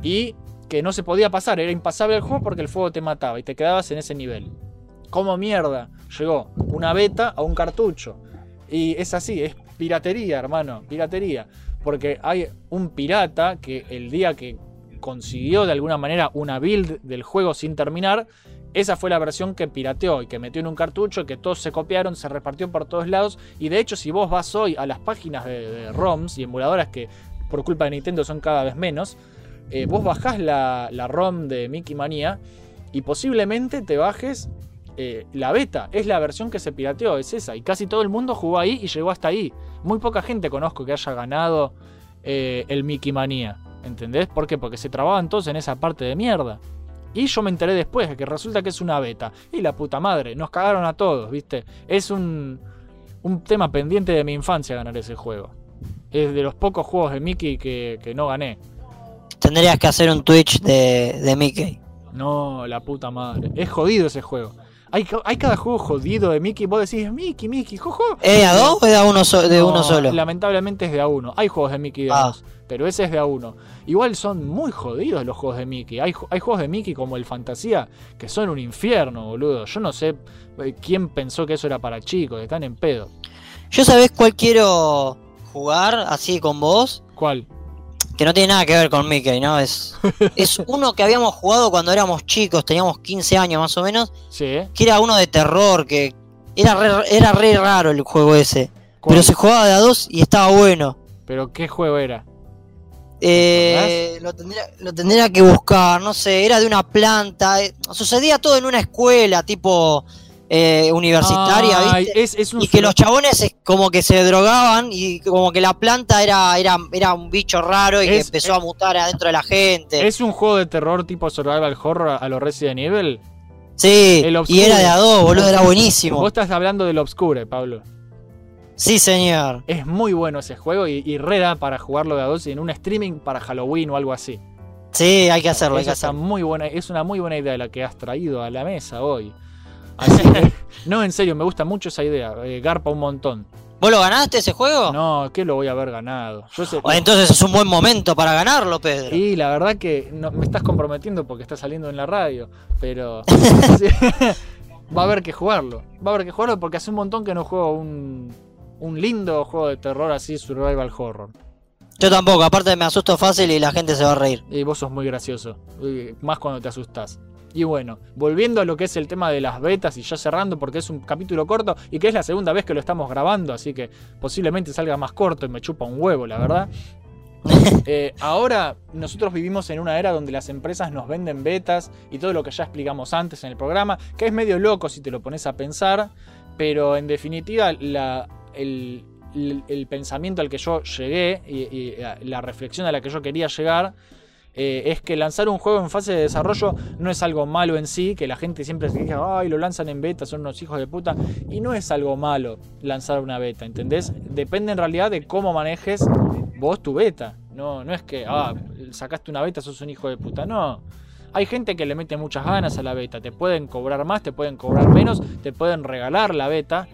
Y que no se podía pasar. Era impasable el juego porque el fuego te mataba. Y te quedabas en ese nivel. ¿Cómo mierda llegó una beta a un cartucho? Y es así, es piratería, hermano, piratería. Porque hay un pirata que el día que consiguió de alguna manera una build del juego sin terminar, esa fue la versión que pirateó y que metió en un cartucho, que todos se copiaron, se repartió por todos lados. Y de hecho, si vos vas hoy a las páginas de, de ROMs y emuladoras que por culpa de Nintendo son cada vez menos, eh, vos bajás la, la ROM de Mickey Manía y posiblemente te bajes eh, la beta. Es la versión que se pirateó, es esa. Y casi todo el mundo jugó ahí y llegó hasta ahí. Muy poca gente conozco que haya ganado eh, el Mickey Manía. ¿Entendés? ¿Por qué? Porque se trababan todos en esa parte de mierda. Y yo me enteré después de que resulta que es una beta. Y la puta madre, nos cagaron a todos, ¿viste? Es un, un tema pendiente de mi infancia ganar ese juego. Es de los pocos juegos de Mickey que, que no gané. tendrías que hacer un Twitch de, de Mickey. No, la puta madre. Es jodido ese juego. Hay, hay cada juego jodido de Mickey. Vos decís, Mickey, Mickey, jojo. ¿Es de a dos o es de a uno, so- de No, uno solo? Lamentablemente es de a uno. Hay juegos de Mickey de Ah. dos, pero ese es de a uno. Igual son muy jodidos los juegos de Mickey. Hay, hay juegos de Mickey como el Fantasía que son un infierno, boludo. Yo no sé eh, quién pensó que eso era para chicos. Están en pedo. Yo sabés cuál quiero jugar así con vos, ¿Cuál? Que no tiene nada que ver con Mickey, ¿no? Es, *laughs* es uno que habíamos jugado cuando éramos chicos, teníamos 15 años más o menos, Sí, que era uno de terror, que era re, era re raro el juego ese. ¿Cuál? Pero se jugaba de a dos y estaba bueno. ¿Pero qué juego era? Eh, lo, tendría, lo tendría que buscar, no sé, era de una planta. eh, sucedía todo en una escuela, tipo eh, universitaria, Ay, ¿viste? es, es un Y que los chabones como que se drogaban y como que la planta era, era, era un bicho raro y que empezó a mutar adentro de la gente. ¿Es un juego de terror tipo survival horror a los Resident Evil? sí, el y era de a dos, boludo, era buenísimo. Vos estás hablando del Obscure, Pablo. Sí, señor. Es muy bueno ese juego y, y re da para jugarlo de a dos en un streaming para Halloween o algo así. Sí, hay que hacerlo, hay que hacerlo. muy buena, es una muy buena idea la que has traído a la mesa hoy. Así que, *laughs* no, en serio, me gusta mucho esa idea. eh, garpa un montón. ¿Vos lo ganaste ese juego? No, que lo voy a haber ganado. Yo sé- Bueno, Entonces es un buen momento para ganarlo, Pedro. y la verdad que no, me estás comprometiendo porque está saliendo en la radio. Pero *laughs* *laughs* va a haber que jugarlo. Va a haber que jugarlo porque hace un montón que no juego un, un lindo juego de terror así, survival horror. Yo tampoco, aparte me asusto fácil y la gente se va a reír. Y vos sos muy gracioso. Más cuando te asustás. Y bueno, volviendo a lo que es el tema de las betas y ya cerrando porque es un capítulo corto y que es la segunda vez que lo estamos grabando, así que posiblemente salga más corto y me chupa un huevo, la verdad. *laughs* Eh, ahora nosotros vivimos en una era donde las empresas nos venden betas y todo lo que ya explicamos antes en el programa, que es medio loco si te lo pones a pensar, pero en definitiva la, el, el- el pensamiento al que yo llegué y, y la reflexión a la que yo quería llegar eh, es que lanzar un juego en fase de desarrollo no es algo malo en sí, que la gente siempre se queja, ay, lo lanzan en beta, son unos hijos de puta, y no es algo malo lanzar una beta, ¿entendés? Depende en realidad de cómo manejes vos tu beta, no, no es que, ah, sacaste una beta, sos un hijo de puta, no. Hay gente que le mete muchas ganas a la beta, te pueden cobrar más, te pueden cobrar menos, te pueden regalar la beta,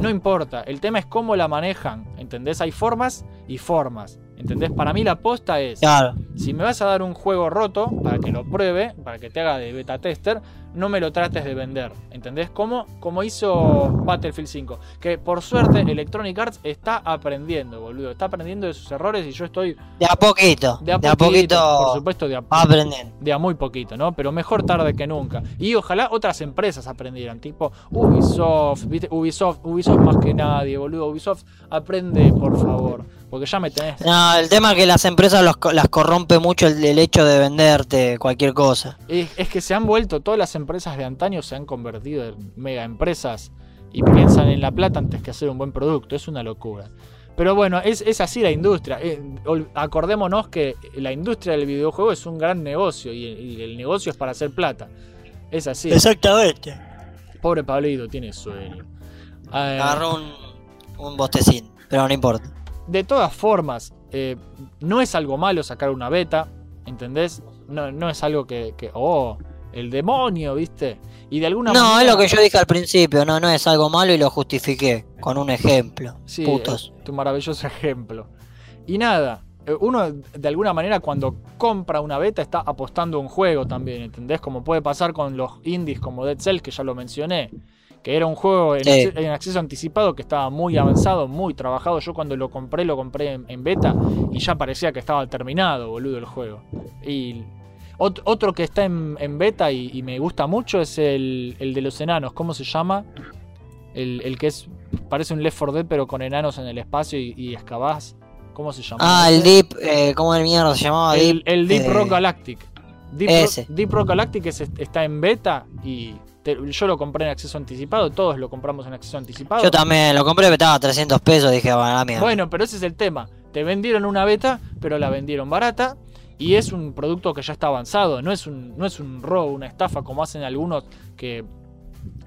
no importa, el tema es cómo la manejan, ¿entendés? Hay formas y formas, ¿entendés? Para mí la posta es Claro. Si me vas a dar un juego roto para que lo pruebe, para que te haga de beta tester, no me lo trates de vender. ¿Entendés? Como, como hizo Battlefield 5. Que por suerte Electronic Arts está aprendiendo, boludo. Está aprendiendo de sus errores y yo estoy De a poquito. de a poquito. por supuesto, de a, va aprendiendo. de a muy poquito, ¿no? Pero mejor tarde que nunca. Y ojalá otras empresas aprendieran, tipo Ubisoft, ¿viste? Ubisoft, Ubisoft más que nadie, boludo. Ubisoft, aprende, por favor. Porque ya me tenés. No, el tema es que las empresas los las corrompe mucho el, el hecho de venderte cualquier cosa. Es, es que se han vuelto, todas las empresas de antaño se han convertido en mega empresas y piensan en la plata antes que hacer un buen producto. Es una locura. Pero bueno, es, es así la industria. Eh, acordémonos que la industria del videojuego es un gran negocio y, y el negocio es para hacer plata. Es así. Exactamente. Pobre Pablito tiene sueño. Eh, Agarró un, un bostecín, pero no importa. de todas formas, eh, no es algo malo sacar una beta, ¿entendés? No, no es algo que, que, oh, el demonio, ¿viste? Y de alguna No, manera... es lo que yo dije al principio, no, no es algo malo y lo justifiqué con un ejemplo. Sí, Putos. eh, tu maravilloso ejemplo. Y nada, eh, uno de alguna manera cuando compra una beta está apostando a un juego también, ¿entendés? Como puede pasar con los indies como Dead Cells, que ya lo mencioné. Que era un juego en, Sí. en acceso anticipado que estaba muy avanzado, muy trabajado. Yo cuando lo compré, lo compré en, en beta y ya parecía que estaba terminado, boludo, el juego. Y ot- otro que está en, en beta y, y me gusta mucho es el, el de los enanos. ¿Cómo se llama? El, el que es parece un Left 4 Dead pero con enanos en el espacio y, y excavás. ¿Cómo se llama? Ah, el Deep, eh, ¿cómo el mierda se llamaba? el, el Deep eh, Rock Galactic. Deep, ese. Deep Rock Galactic es- está en beta y te- yo lo compré en acceso anticipado. Todos lo compramos en acceso anticipado. Yo también lo compré, pero estaba a 300 pesos, dije, bueno, la mierda. Bueno, pero ese es el tema. Te vendieron una beta, pero la vendieron barata. Y es un producto que ya está avanzado. No es un, no es un robo, una estafa como hacen algunos que,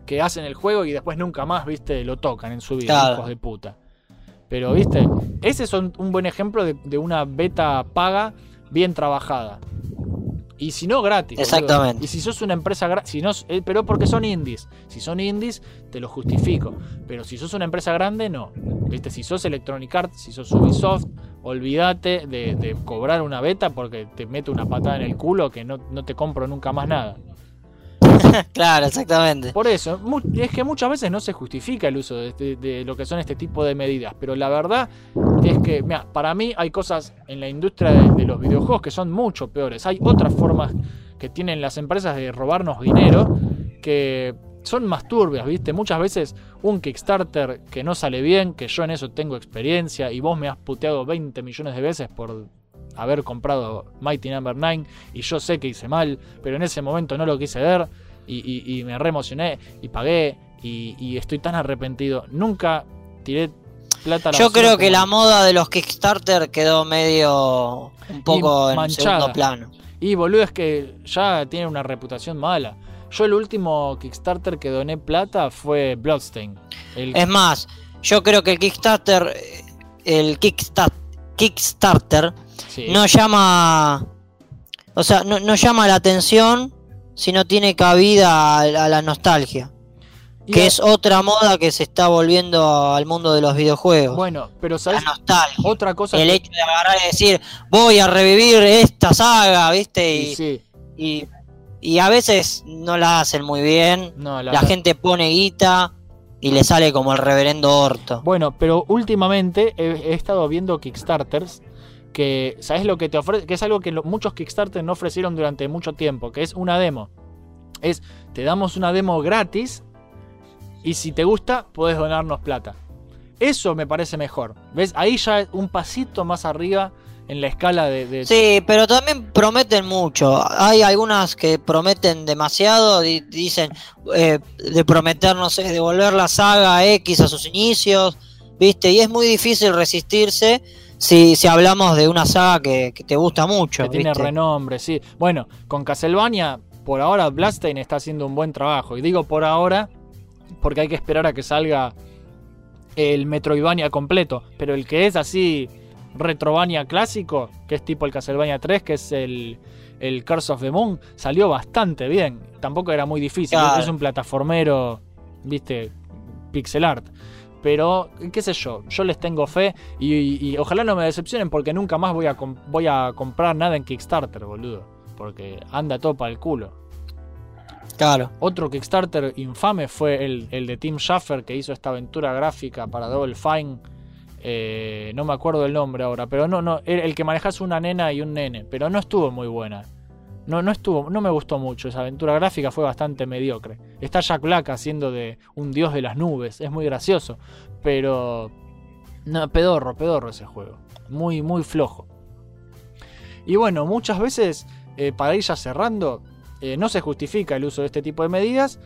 que hacen el juego y después nunca más, viste, lo tocan en su vida, Claro. hijos de puta. Pero, viste, ese es un, un buen ejemplo de, de una beta paga bien trabajada. Y si no, gratis. boludo. Exactamente. Y si sos una empresa gratis, si no, eh, pero porque son indies. Si son indies, te lo justifico. Pero si sos una empresa grande, no. Viste, si sos Electronic Arts, si sos Ubisoft, olvídate de, de cobrar una beta porque te mete una patada en el culo que no, no te compro nunca más nada. *laughs* claro, exactamente. Por eso, es que muchas veces no se justifica el uso de, de- de lo que son este tipo de medidas, pero la verdad es que, mira, para mí hay cosas en la industria de, de los videojuegos que son mucho peores. Hay otras formas que tienen las empresas de robarnos dinero que son más turbias, ¿viste? Muchas veces un Kickstarter que no sale bien, que yo en eso tengo experiencia y vos me has puteado 20 millones de veces por haber comprado Mighty Number 9 y yo sé que hice mal, pero en ese momento no lo quise ver y, y- y me re emocioné y pagué y, y estoy tan arrepentido. Nunca tiré plata a la Yo creo que como- la moda de los Kickstarter quedó medio un poco en manchada. segundo plano. Y boludo, es que ya tiene una reputación mala. Yo el último Kickstarter que doné plata fue Bloodstain. El- Es más, yo creo que el Kickstarter, el Kickstarter, Kickstarter sí. no llama, o sea, no, no llama la atención si no tiene cabida a, a la nostalgia, Y que es otra moda que se está volviendo al mundo de los videojuegos. Bueno, pero la ¿sabes? nostalgia. Otra cosa El que- hecho de agarrar y decir, voy a revivir esta saga, ¿viste? y Y, sí, y, y a veces no la hacen muy bien. no, la gente pone guita y le sale como el reverendo orto. Bueno, pero últimamente he, he estado viendo Kickstarters que, ¿sabes lo que te ofrece? Que es algo que lo- muchos Kickstarters no ofrecieron durante mucho tiempo, que es una demo. Es, te damos una demo gratis y si te gusta, puedes donarnos plata. Eso me parece mejor. ¿Ves? Ahí ya es un pasito más arriba en la escala de... de- Sí, pero también prometen mucho. Hay algunas que prometen demasiado, di- dicen eh, de prometer, no sé, devolver la saga X a sus inicios, ¿viste? Y es muy difícil resistirse si, si hablamos de una saga que, que te gusta mucho. que tiene ¿viste? renombre, sí. Bueno, con Castlevania, por ahora Blaststein está haciendo un buen trabajo. Y digo por ahora, porque hay que esperar a que salga el Metroidvania completo. Pero el que es así, Retrovania clásico, que es tipo el Castlevania 3, que es el, el Curse of the Moon, salió bastante bien. Tampoco era muy difícil, es un plataformero, viste, pixel art. Pero, qué sé yo, yo les tengo fe y, y- y ojalá no me decepcionen porque nunca más voy a, voy a comprar nada en Kickstarter, boludo. Porque anda todo para el culo. Claro. Otro Kickstarter infame fue el, el de Tim Schafer que hizo esta aventura gráfica para Double Fine. Eh, no me acuerdo el nombre ahora, pero no, no, era el que manejas una nena y un nene, pero no estuvo muy buena. No, no estuvo, no me gustó mucho esa aventura gráfica, fue bastante mediocre. Está Jack Black haciendo de un dios de las nubes, es muy gracioso, pero no, pedorro, pedorro ese juego, muy, muy flojo. Y bueno, muchas veces, eh, para ir ya cerrando, eh, no se justifica el uso de este tipo de medidas,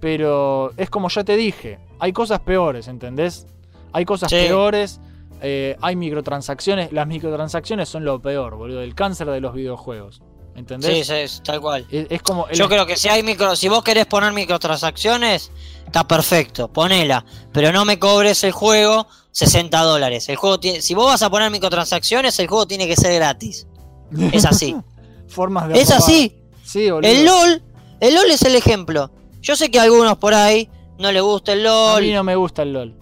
pero es como ya te dije, hay cosas peores, ¿entendés? Hay cosas Sí. peores, eh, hay microtransacciones, las microtransacciones son lo peor, boludo, el cáncer de los videojuegos, ¿entendés? Sí, sí, es tal cual. Es, es como... el- Yo creo que si hay micro, si vos querés poner microtransacciones, está perfecto, ponela. Pero no me cobres el juego 60 dólares. El juego tiene, si vos vas a poner microtransacciones, el juego tiene que ser gratis. Es así. *laughs* formas de es así. Sí, boludo. El LOL, el LOL es el ejemplo. Yo sé que a algunos por ahí no les gusta el A mí LOL. no me gusta el LOL.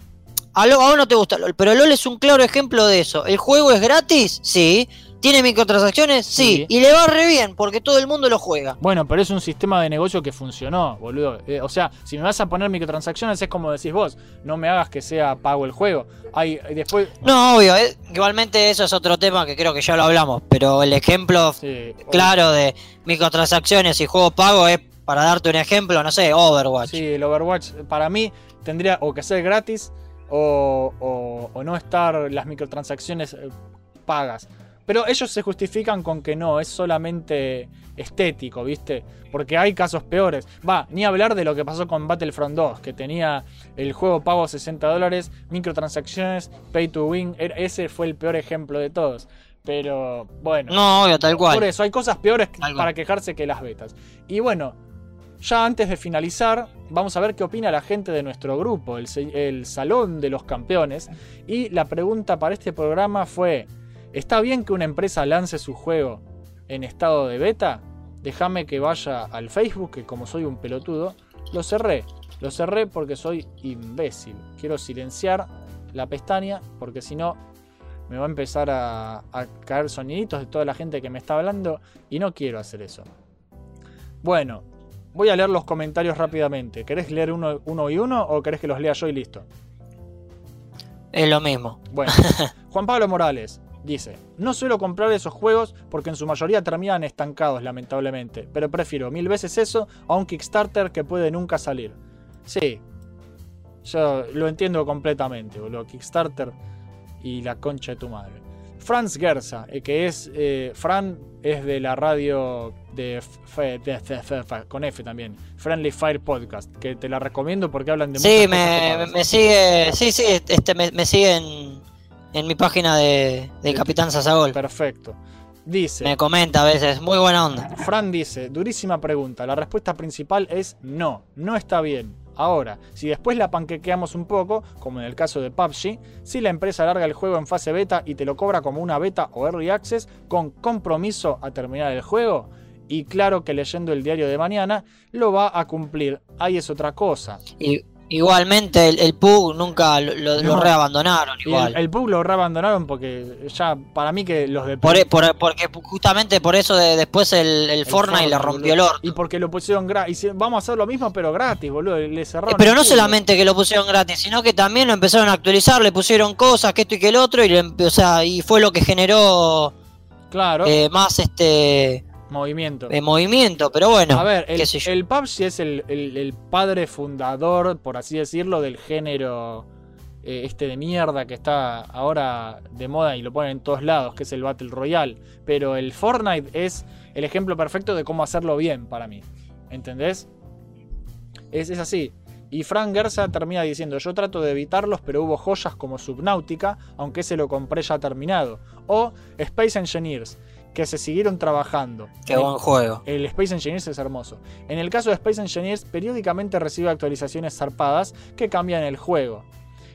A, lo- a vos no te gusta LOL, pero LOL es un claro ejemplo de eso. ¿El juego es gratis? Sí. ¿Tiene microtransacciones? Sí. Sí. Y le va re bien porque todo el mundo lo juega. Bueno, pero es un sistema de negocio que funcionó, boludo. Eh, o sea, si me vas a poner microtransacciones es como decís vos, no me hagas que sea pago el juego. Hay después... No, obvio, eh, igualmente eso es otro tema que creo que ya lo hablamos, pero el ejemplo sí, claro de microtransacciones y juego pago es, para darte un ejemplo, no sé, Overwatch. Sí, el Overwatch para mí tendría o que ser gratis o, o- o no estar las microtransacciones eh, pagas. Pero ellos se justifican con que no, es solamente estético, ¿viste? Porque hay casos peores. Va, ni hablar de lo que pasó con Battlefront 2, que tenía el juego pago 60 dólares, microtransacciones, pay to win. Ese fue el peor ejemplo de todos. Pero bueno. No, obvio, tal cual. Por eso, hay cosas peores cual. para quejarse que las betas. Y bueno, ya antes de finalizar, vamos a ver qué opina la gente de nuestro grupo, el, Salón de los Campeones. Y la pregunta para este programa fue, ¿está bien que una empresa lance su juego en estado de beta? Déjame que vaya al Facebook, que como soy un pelotudo, lo cerré. Lo cerré porque soy imbécil. Quiero silenciar la pestaña porque si no me va a empezar a, a caer soniditos de toda la gente que me está hablando y no quiero hacer eso. Bueno, voy a leer los comentarios rápidamente. ¿Querés leer uno, uno y uno o querés que los lea yo y listo? Es lo mismo. Bueno, *laughs* Juan Pablo Morales dice, no suelo comprar esos juegos porque en su mayoría terminan estancados lamentablemente, pero prefiero mil veces eso a un Kickstarter que puede nunca salir. Sí, yo lo entiendo completamente, boludo. Kickstarter y la concha de tu madre. Franz Gerza, eh, que es. eh, Fran es de la radio de, con F también. Friendly Fire Podcast, que te la recomiendo porque hablan de Sí, me, me sigue, sí, sí, este, me, me sigue en, en mi página de, de Capitán Sasagol. Perfecto. Dice. Me comenta a veces, muy buena onda. Fran dice, durísima pregunta. La respuesta principal es no, no está bien. Ahora, si después la panquequeamos un poco, como en el caso de PUBG, si la empresa larga el juego en fase beta y te lo cobra como una beta o early access, con compromiso a terminar el juego, y claro que leyendo el diario de mañana, lo va a cumplir. Ahí es otra cosa. Igualmente el, el PUG nunca lo, lo- lo No. reabandonaron igual. el, el PUBG lo reabandonaron porque ya, para mí que los de Por, e- por- porque justamente por eso de- después el, el Fortnite le rompió el orto. Y porque lo pusieron gratis. Vamos a hacer lo mismo, pero gratis, boludo. Le cerraron. Eh, Pero no solamente que lo pusieron gratis, sino que también lo empezaron a actualizar, le pusieron cosas, que esto y que el otro, y, le o sea, y fue lo que generó Claro, eh, más este movimiento. eh, movimiento. Pero bueno, a ver, el, el PUBG es el, el- el padre fundador, por así decirlo, del género eh, este de mierda que está ahora de moda y lo ponen en todos lados, que es el Battle Royale. Pero el Fortnite es el ejemplo perfecto de cómo hacerlo bien para mí. ¿Entendés? Es, es así. Y Frank Gerza termina diciendo, yo trato de evitarlos, pero hubo joyas como Subnautica, aunque ese lo compré ya terminado. O Space Engineers, que se siguieron trabajando. Qué buen juego. El Space Engineers es hermoso. En el caso de Space Engineers, periódicamente recibe actualizaciones zarpadas que cambian el juego.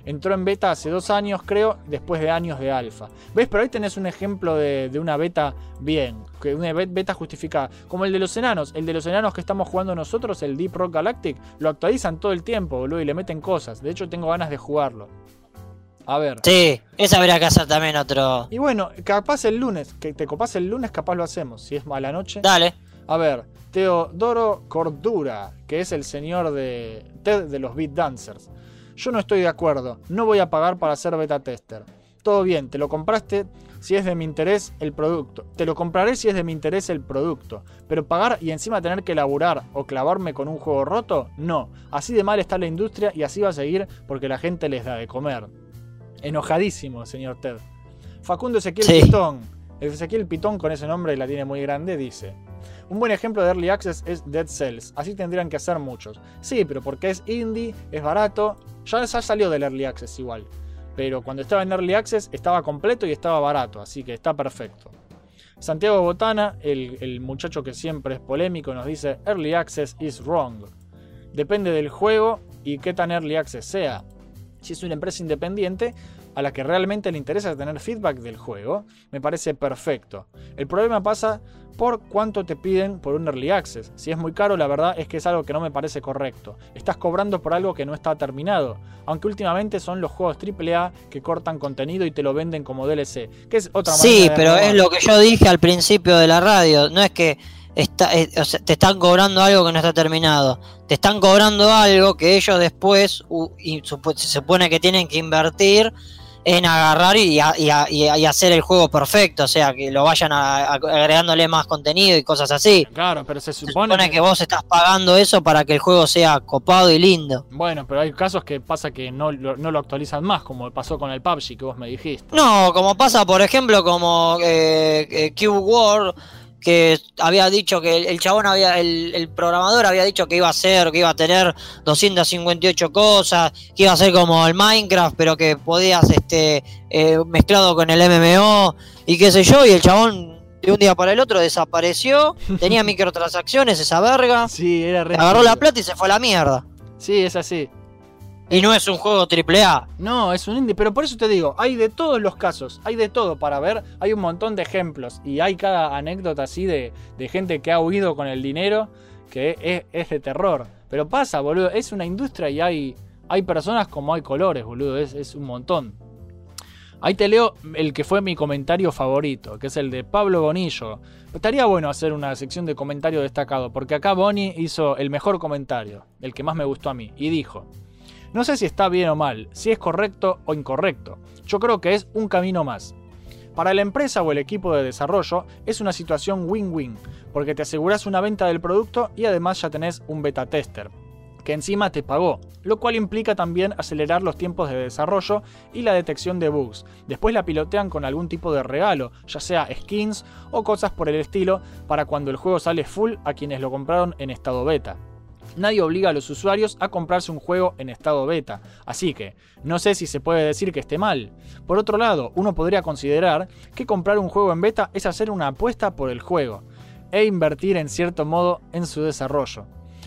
Entró en beta hace dos años, creo, después de años de alfa. ¿Ves? Pero ahí tenés un ejemplo de, de una beta bien, que una be- beta justificada. Como el de los enanos. El de los enanos que estamos jugando nosotros, el Deep Rock Galactic, lo actualizan todo el tiempo, boludo, y le meten cosas. De hecho, tengo ganas de jugarlo. A ver. Sí, esa habría que hacer también otro. Y bueno, capaz el lunes, que te copas el lunes, capaz lo hacemos. Si es a la noche. Dale. A ver, Teodoro Cordura, que es el señor de Ted de los Beat Dancers. Yo no estoy de acuerdo, no voy a pagar para ser beta tester. Todo bien, te lo compraste si es de mi interés el producto. Te lo compraré si es de mi interés el producto. Pero pagar y encima tener que laburar o clavarme con un juego roto, no. Así de mal está la industria y así va a seguir porque la gente les da de comer. Enojadísimo, señor Ted. Facundo Ezequiel Sí. Pitón. Ezequiel Pitón con ese nombre y la tiene muy grande, dice. Un buen ejemplo de Early Access es Dead Cells. Así tendrían que hacer muchos. Sí, pero porque es indie, es barato. Ya, ya salió del Early Access igual. Pero cuando estaba en Early Access estaba completo y estaba barato. Así que está perfecto. Santiago Botana, el, el muchacho que siempre es polémico, nos dice Early Access is wrong. Depende del juego y qué tan Early Access sea. Si es una empresa independiente a la que realmente le interesa tener feedback del juego, me parece perfecto. El problema pasa por cuánto te piden por un early access. Si es muy caro, la verdad es que es algo que no me parece correcto. Estás cobrando por algo que no está terminado. Aunque últimamente son los juegos AAA que cortan contenido y te lo venden como DLC. Que es otra manera Sí, pero es lo que yo dije al principio de la radio. No es que está, eh, o sea, te están cobrando algo que no está terminado. Te están cobrando algo que ellos después y se supone que tienen que invertir en agarrar y, a- y a- y hacer el juego perfecto. O sea, que lo vayan a- agregándole más contenido y cosas así. Claro, pero se Se supone, supone que vos estás pagando eso para que el juego sea copado y lindo. Bueno, pero hay casos que pasa que no, lo- no lo actualizan más, como pasó con el PUBG que vos me dijiste. No, como pasa, por ejemplo, como eh, eh, Cube World, que había dicho que el, chabón había, el, el programador había dicho que iba a ser, que iba a tener 258 cosas, que iba a ser como el Minecraft, pero que podías, este, eh, mezclado con el MMO y qué sé yo, y el chabón de un día para el otro desapareció, *laughs* tenía microtransacciones, esa verga, Sí, era agarró la plata y se fue a la mierda. Sí, es así. Y no es un juego triple A. No, es un indie, pero por eso te digo, hay de todos los casos, hay de todo para ver, hay un montón de ejemplos y hay cada anécdota así de, de gente que ha huido con el dinero que es, es de terror. Pero pasa, boludo, es una industria y hay, hay personas como hay colores, boludo, es, es un montón. Ahí te leo el que fue mi comentario favorito, que es el de Pablo Bonillo. Estaría bueno hacer una sección de comentario destacado, porque acá Boni hizo el mejor comentario, el que más me gustó a mí, y dijo, no sé si está bien o mal, si es correcto o incorrecto. Yo creo que es un camino más. Para la empresa o el equipo de desarrollo es una situación win-win, porque te aseguras una venta del producto y además ya tenés un beta tester, que encima te pagó, lo cual implica también acelerar los tiempos de desarrollo y la detección de bugs. Después la pilotean con algún tipo de regalo, ya sea skins o cosas por el estilo, para cuando el juego sale full a quienes lo compraron en estado beta. Nadie obliga a los usuarios a comprarse un juego en estado beta, así que no sé si se puede decir que esté mal. Por otro lado, uno podría considerar que comprar un juego en beta es hacer una apuesta por el juego e invertir en cierto modo en su desarrollo.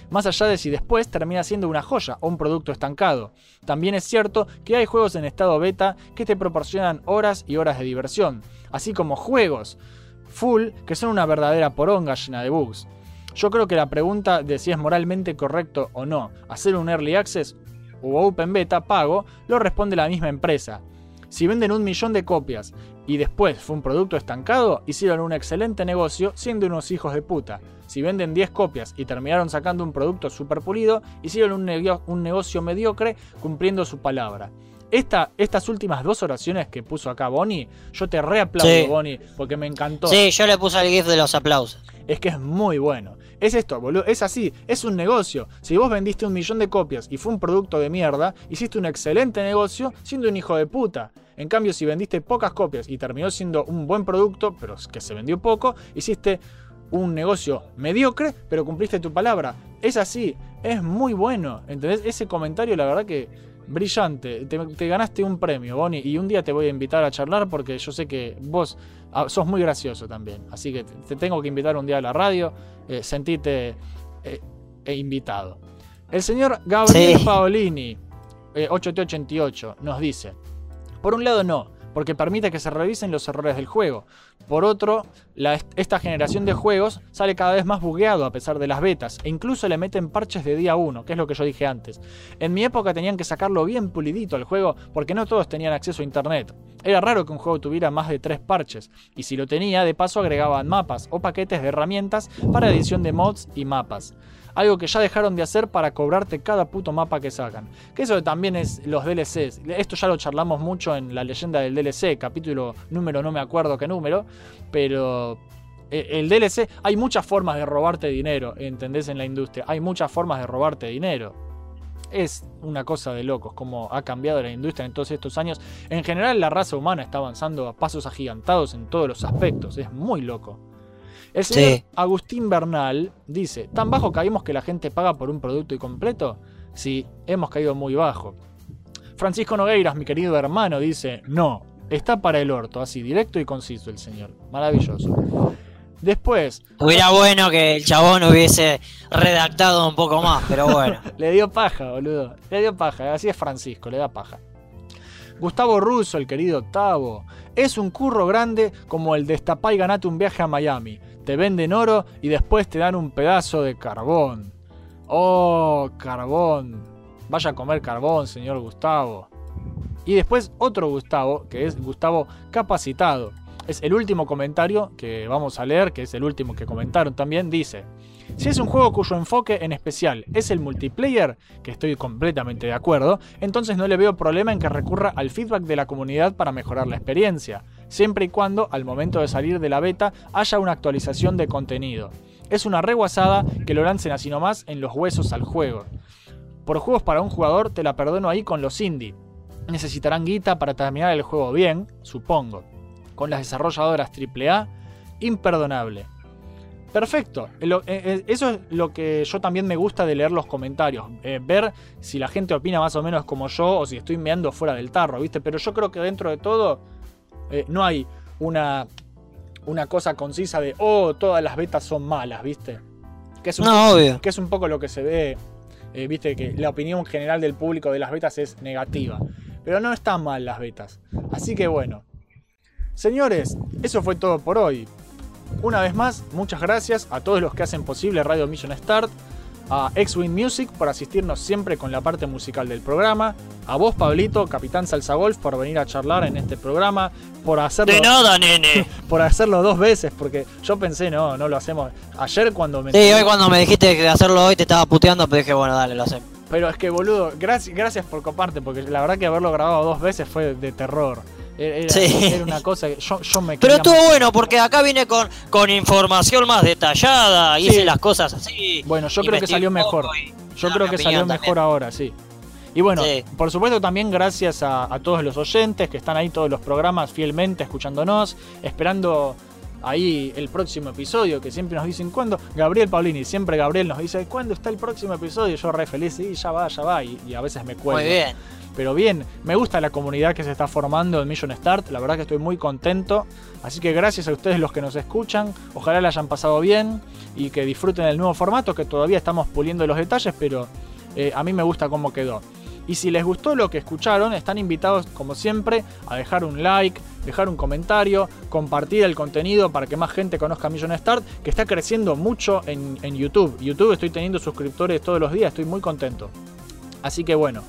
Más allá de si después termina siendo una joya o un producto estancado. También es cierto que hay juegos en estado beta que te proporcionan horas y horas de diversión, así como juegos full que son una verdadera poronga llena de bugs. Yo creo que la pregunta de si es moralmente correcto o no hacer un early access u open beta pago lo responde la misma empresa. Si venden un millón de copias y después fue un producto estancado, hicieron un excelente negocio siendo unos hijos de puta. Si venden 10 copias y terminaron sacando un producto super pulido, hicieron un negocio mediocre cumpliendo su palabra. Esta, estas últimas dos oraciones que puso acá Bonnie, yo te reaplaudo, Sí. Bonnie, porque me encantó Sí, yo le puse el GIF de los aplausos. es que es muy bueno. Es esto, boludo, es así, es un negocio. Si vos vendiste un millón de copias y fue un producto de mierda, hiciste un excelente negocio siendo un hijo de puta. En cambio, si vendiste pocas copias y terminó siendo un buen producto, pero que se vendió poco, hiciste un negocio mediocre, pero cumpliste tu palabra. Es así, es muy bueno. ¿Entendés? Ese comentario, la verdad que brillante. Te, te ganaste un premio, Bonnie, y un día te voy a invitar a charlar porque yo sé que vos ah, sos muy gracioso también. Así que te, te tengo que invitar un día a la radio. Eh, sentite eh, eh, invitado. El señor Gabriel Sí. Paolini eh, 8T88 nos dice, por un lado no, porque permite que se revisen los errores del juego. Por otro, esta generación de juegos sale cada vez más bugueado a pesar de las betas, e incluso le meten parches de día 1, que es lo que yo dije antes. En mi época tenían que sacarlo bien pulidito al juego porque no todos tenían acceso a internet. Era raro que un juego tuviera más de tres parches, y si lo tenía, de paso agregaban mapas o paquetes de herramientas para edición de mods y mapas. Algo que ya dejaron de hacer para cobrarte cada puto mapa que sacan. Que eso también es los DLCs. Esto ya lo charlamos mucho en la leyenda del DLC, capítulo número no me acuerdo qué número, pero eh, el DLC, hay muchas formas de robarte dinero, ¿entendés? En la industria. Hay muchas formas de robarte dinero. Es una cosa de locos como ha cambiado la industria en todos estos años. En general la raza humana está avanzando a pasos agigantados en todos los aspectos. Es muy loco. El señor Sí. Agustín Bernal dice, ¿tan bajo caímos que la gente paga por un producto incompleto? Sí, hemos caído muy bajo. Francisco Nogueiras, mi querido hermano, dice, no, está para el orto, así, directo y conciso el señor. Maravilloso. Después, Hubiera bueno que el chabón hubiese redactado un poco más, pero bueno. *laughs* le dio paja, boludo. Le dio paja, así es Francisco, le da paja. Gustavo Russo, el querido octavo. Es un curro grande como el destapá y ganate un viaje a Miami. Te venden oro y después te dan un pedazo de carbón. Oh, carbón. Vaya a comer carbón, señor Gustavo. Y después otro Gustavo, que es Gustavo Capacitado. Es el último comentario que vamos a leer, que es el último que comentaron también. Dice, si es un juego cuyo enfoque en especial es el multiplayer, que estoy completamente de acuerdo, entonces no le veo problema en que recurra al feedback de la comunidad para mejorar la experiencia, siempre y cuando al momento de salir de la beta haya una actualización de contenido. Es una reguasada que lo lancen así nomás en los huesos al juego. Por juegos para un jugador te la perdono ahí con los indie. Necesitarán guita para terminar el juego bien, supongo. Con las desarrolladoras AAA, imperdonable. Perfecto. Eh, eh, eso es lo que yo también me gusta de leer los comentarios. eh, ver si la gente opina más o menos como yo o si estoy meando fuera del tarro, ¿viste? Pero yo creo que dentro de todo eh, no hay una, una cosa concisa de, oh, todas las betas son malas, ¿viste? Que es un, No, obvio. que es un poco lo que se ve, eh, ¿viste? Que la opinión general del público de las betas es negativa. Pero no están mal las betas. Así que bueno. Señores, eso fue todo por hoy. Una vez más, muchas gracias a todos los que hacen posible Radio Mission Start, a X-Wing Music por asistirnos siempre con la parte musical del programa, a vos Pablito, Capitán Salsa Golf, por venir a charlar en este programa, por hacerlo, De nada, nene. *laughs* por hacerlo dos veces, porque yo pensé, no, no lo hacemos. Ayer cuando me... Sí, hoy cuando me dijiste que hacerlo hoy te estaba puteando, pero dije, bueno, dale, lo hacemos. Pero es que, boludo, gracias, gracias por coparte, porque la verdad que haberlo grabado dos veces fue de terror. Era, era- Sí. era una cosa que yo, yo me Pero estuvo bueno porque acá vine con, con información más detallada, Sí. hice las cosas así. Bueno, yo creo que salió mejor. y- Yo creo que salió mejor ahora, sí. Y bueno, Sí. por supuesto también gracias a, a todos los oyentes que están ahí todos los programas fielmente escuchándonos, esperando ahí el próximo episodio, que siempre nos dicen cuándo. Gabriel Paulini, siempre Gabriel nos dice, ¿cuándo está el próximo episodio? Yo re feliz, sí, ya va, ya va, y, y a veces me cuelgo. Muy bien. Pero bien, me gusta la comunidad que se está formando en Mission Start, la verdad que estoy muy contento. Así que gracias a ustedes los que nos escuchan, ojalá la hayan pasado bien y que disfruten el nuevo formato que todavía estamos puliendo los detalles, pero eh, a mí me gusta cómo quedó. Y si les gustó lo que escucharon, están invitados como siempre a dejar un like, dejar un comentario, compartir el contenido para que más gente conozca Mission Start, que está creciendo mucho en, en YouTube. YouTube estoy teniendo suscriptores todos los días, estoy muy contento. Así que bueno,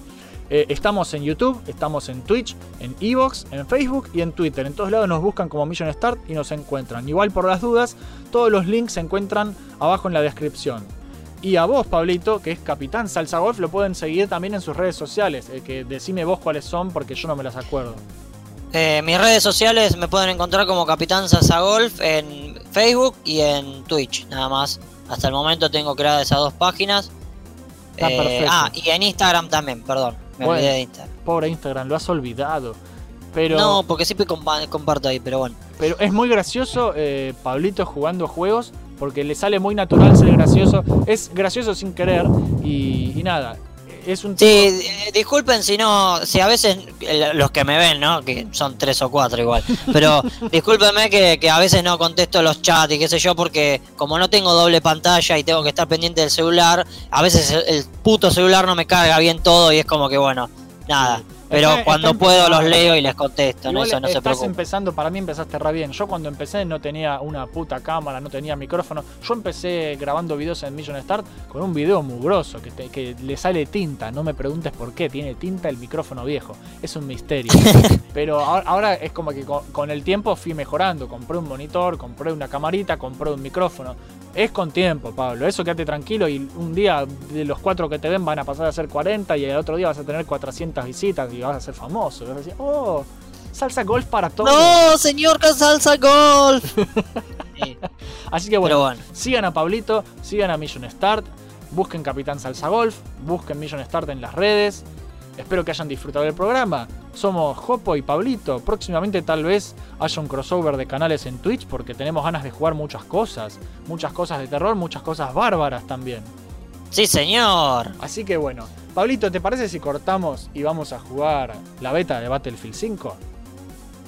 eh, estamos en YouTube, estamos en Twitch, en Evox, en Facebook y en Twitter. En todos lados nos buscan como Mission Start y nos encuentran. Igual por las dudas, todos los links se encuentran abajo en la descripción. Y a vos, Pablito, que es Capitán Salsa Golf, lo pueden seguir también en sus redes sociales. eh, que decime vos cuáles son porque yo no me las acuerdo. Eh, mis redes sociales me pueden encontrar como Capitán Salsa Golf en Facebook y en Twitch, nada más. Hasta el momento tengo creadas esas dos páginas. Está Eh, perfecto. ah, y en Instagram también, perdón. Me Bueno. olvidé de Instagram. Pobre Instagram, lo has olvidado. Pero, No, porque siempre compa- comparto ahí, pero bueno. pero es muy gracioso eh, Pablito jugando juegos porque le sale muy natural ser gracioso. Es gracioso sin querer y, y nada. Es un Sí, eh, disculpen si no, si a veces eh, los que me ven, ¿no? Que son tres o cuatro igual. Pero *laughs* discúlpenme que, que a veces no contesto los chats y qué sé yo, porque como no tengo doble pantalla y tengo que estar pendiente del celular, a veces el, el puto celular no me carga bien todo y es como que bueno, nada. Sí. Pero Está- cuando está puedo los leo y les contesto, no, eso no estás empezando, para mí empezaste re bien. Yo cuando empecé no tenía una puta cámara, no tenía micrófono. Yo empecé grabando videos en Million Start con un video mugroso que, te- que le sale tinta. No me preguntes por qué, tiene tinta el micrófono viejo. Es un misterio. *laughs* Pero ahora, ahora es como que con, con el tiempo fui mejorando. Compré un monitor, compré una camarita, compré un micrófono. Es con tiempo, Pablo. Eso quédate tranquilo y un día de los cuatro que te ven van a pasar a ser 40 y el otro día vas a tener 400 visitas y vas a ser famoso. Y vas a decir, oh, salsa golf para todos. ¡No, señor Casalza Golf! *laughs* Sí, Así que bueno, bueno, sigan a Pablito, sigan a Mission Start, busquen Capitán Salsa Golf, busquen Mission Start en las redes. Espero que hayan disfrutado del programa. Somos Jopo y Pablito. Próximamente tal vez haya un crossover de canales en Twitch porque tenemos ganas de jugar muchas cosas. Muchas cosas de terror, muchas cosas bárbaras también. sí, señor. Así que bueno, Pablito, ¿te parece si cortamos y vamos a jugar la beta de Battlefield 5?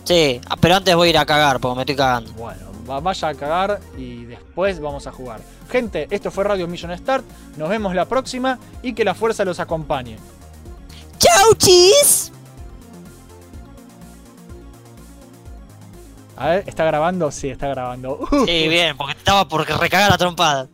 Sí, ah, pero antes voy a ir a cagar porque me estoy cagando. Bueno, va- vaya a cagar y después vamos a jugar. Gente, esto fue Radio Mission Start. Nos vemos la próxima y que la fuerza los acompañe. ¡Chau, chis! A ver, ¿está grabando? Sí, está grabando. Uh, Sí, bien, porque estaba por recagar la trompada.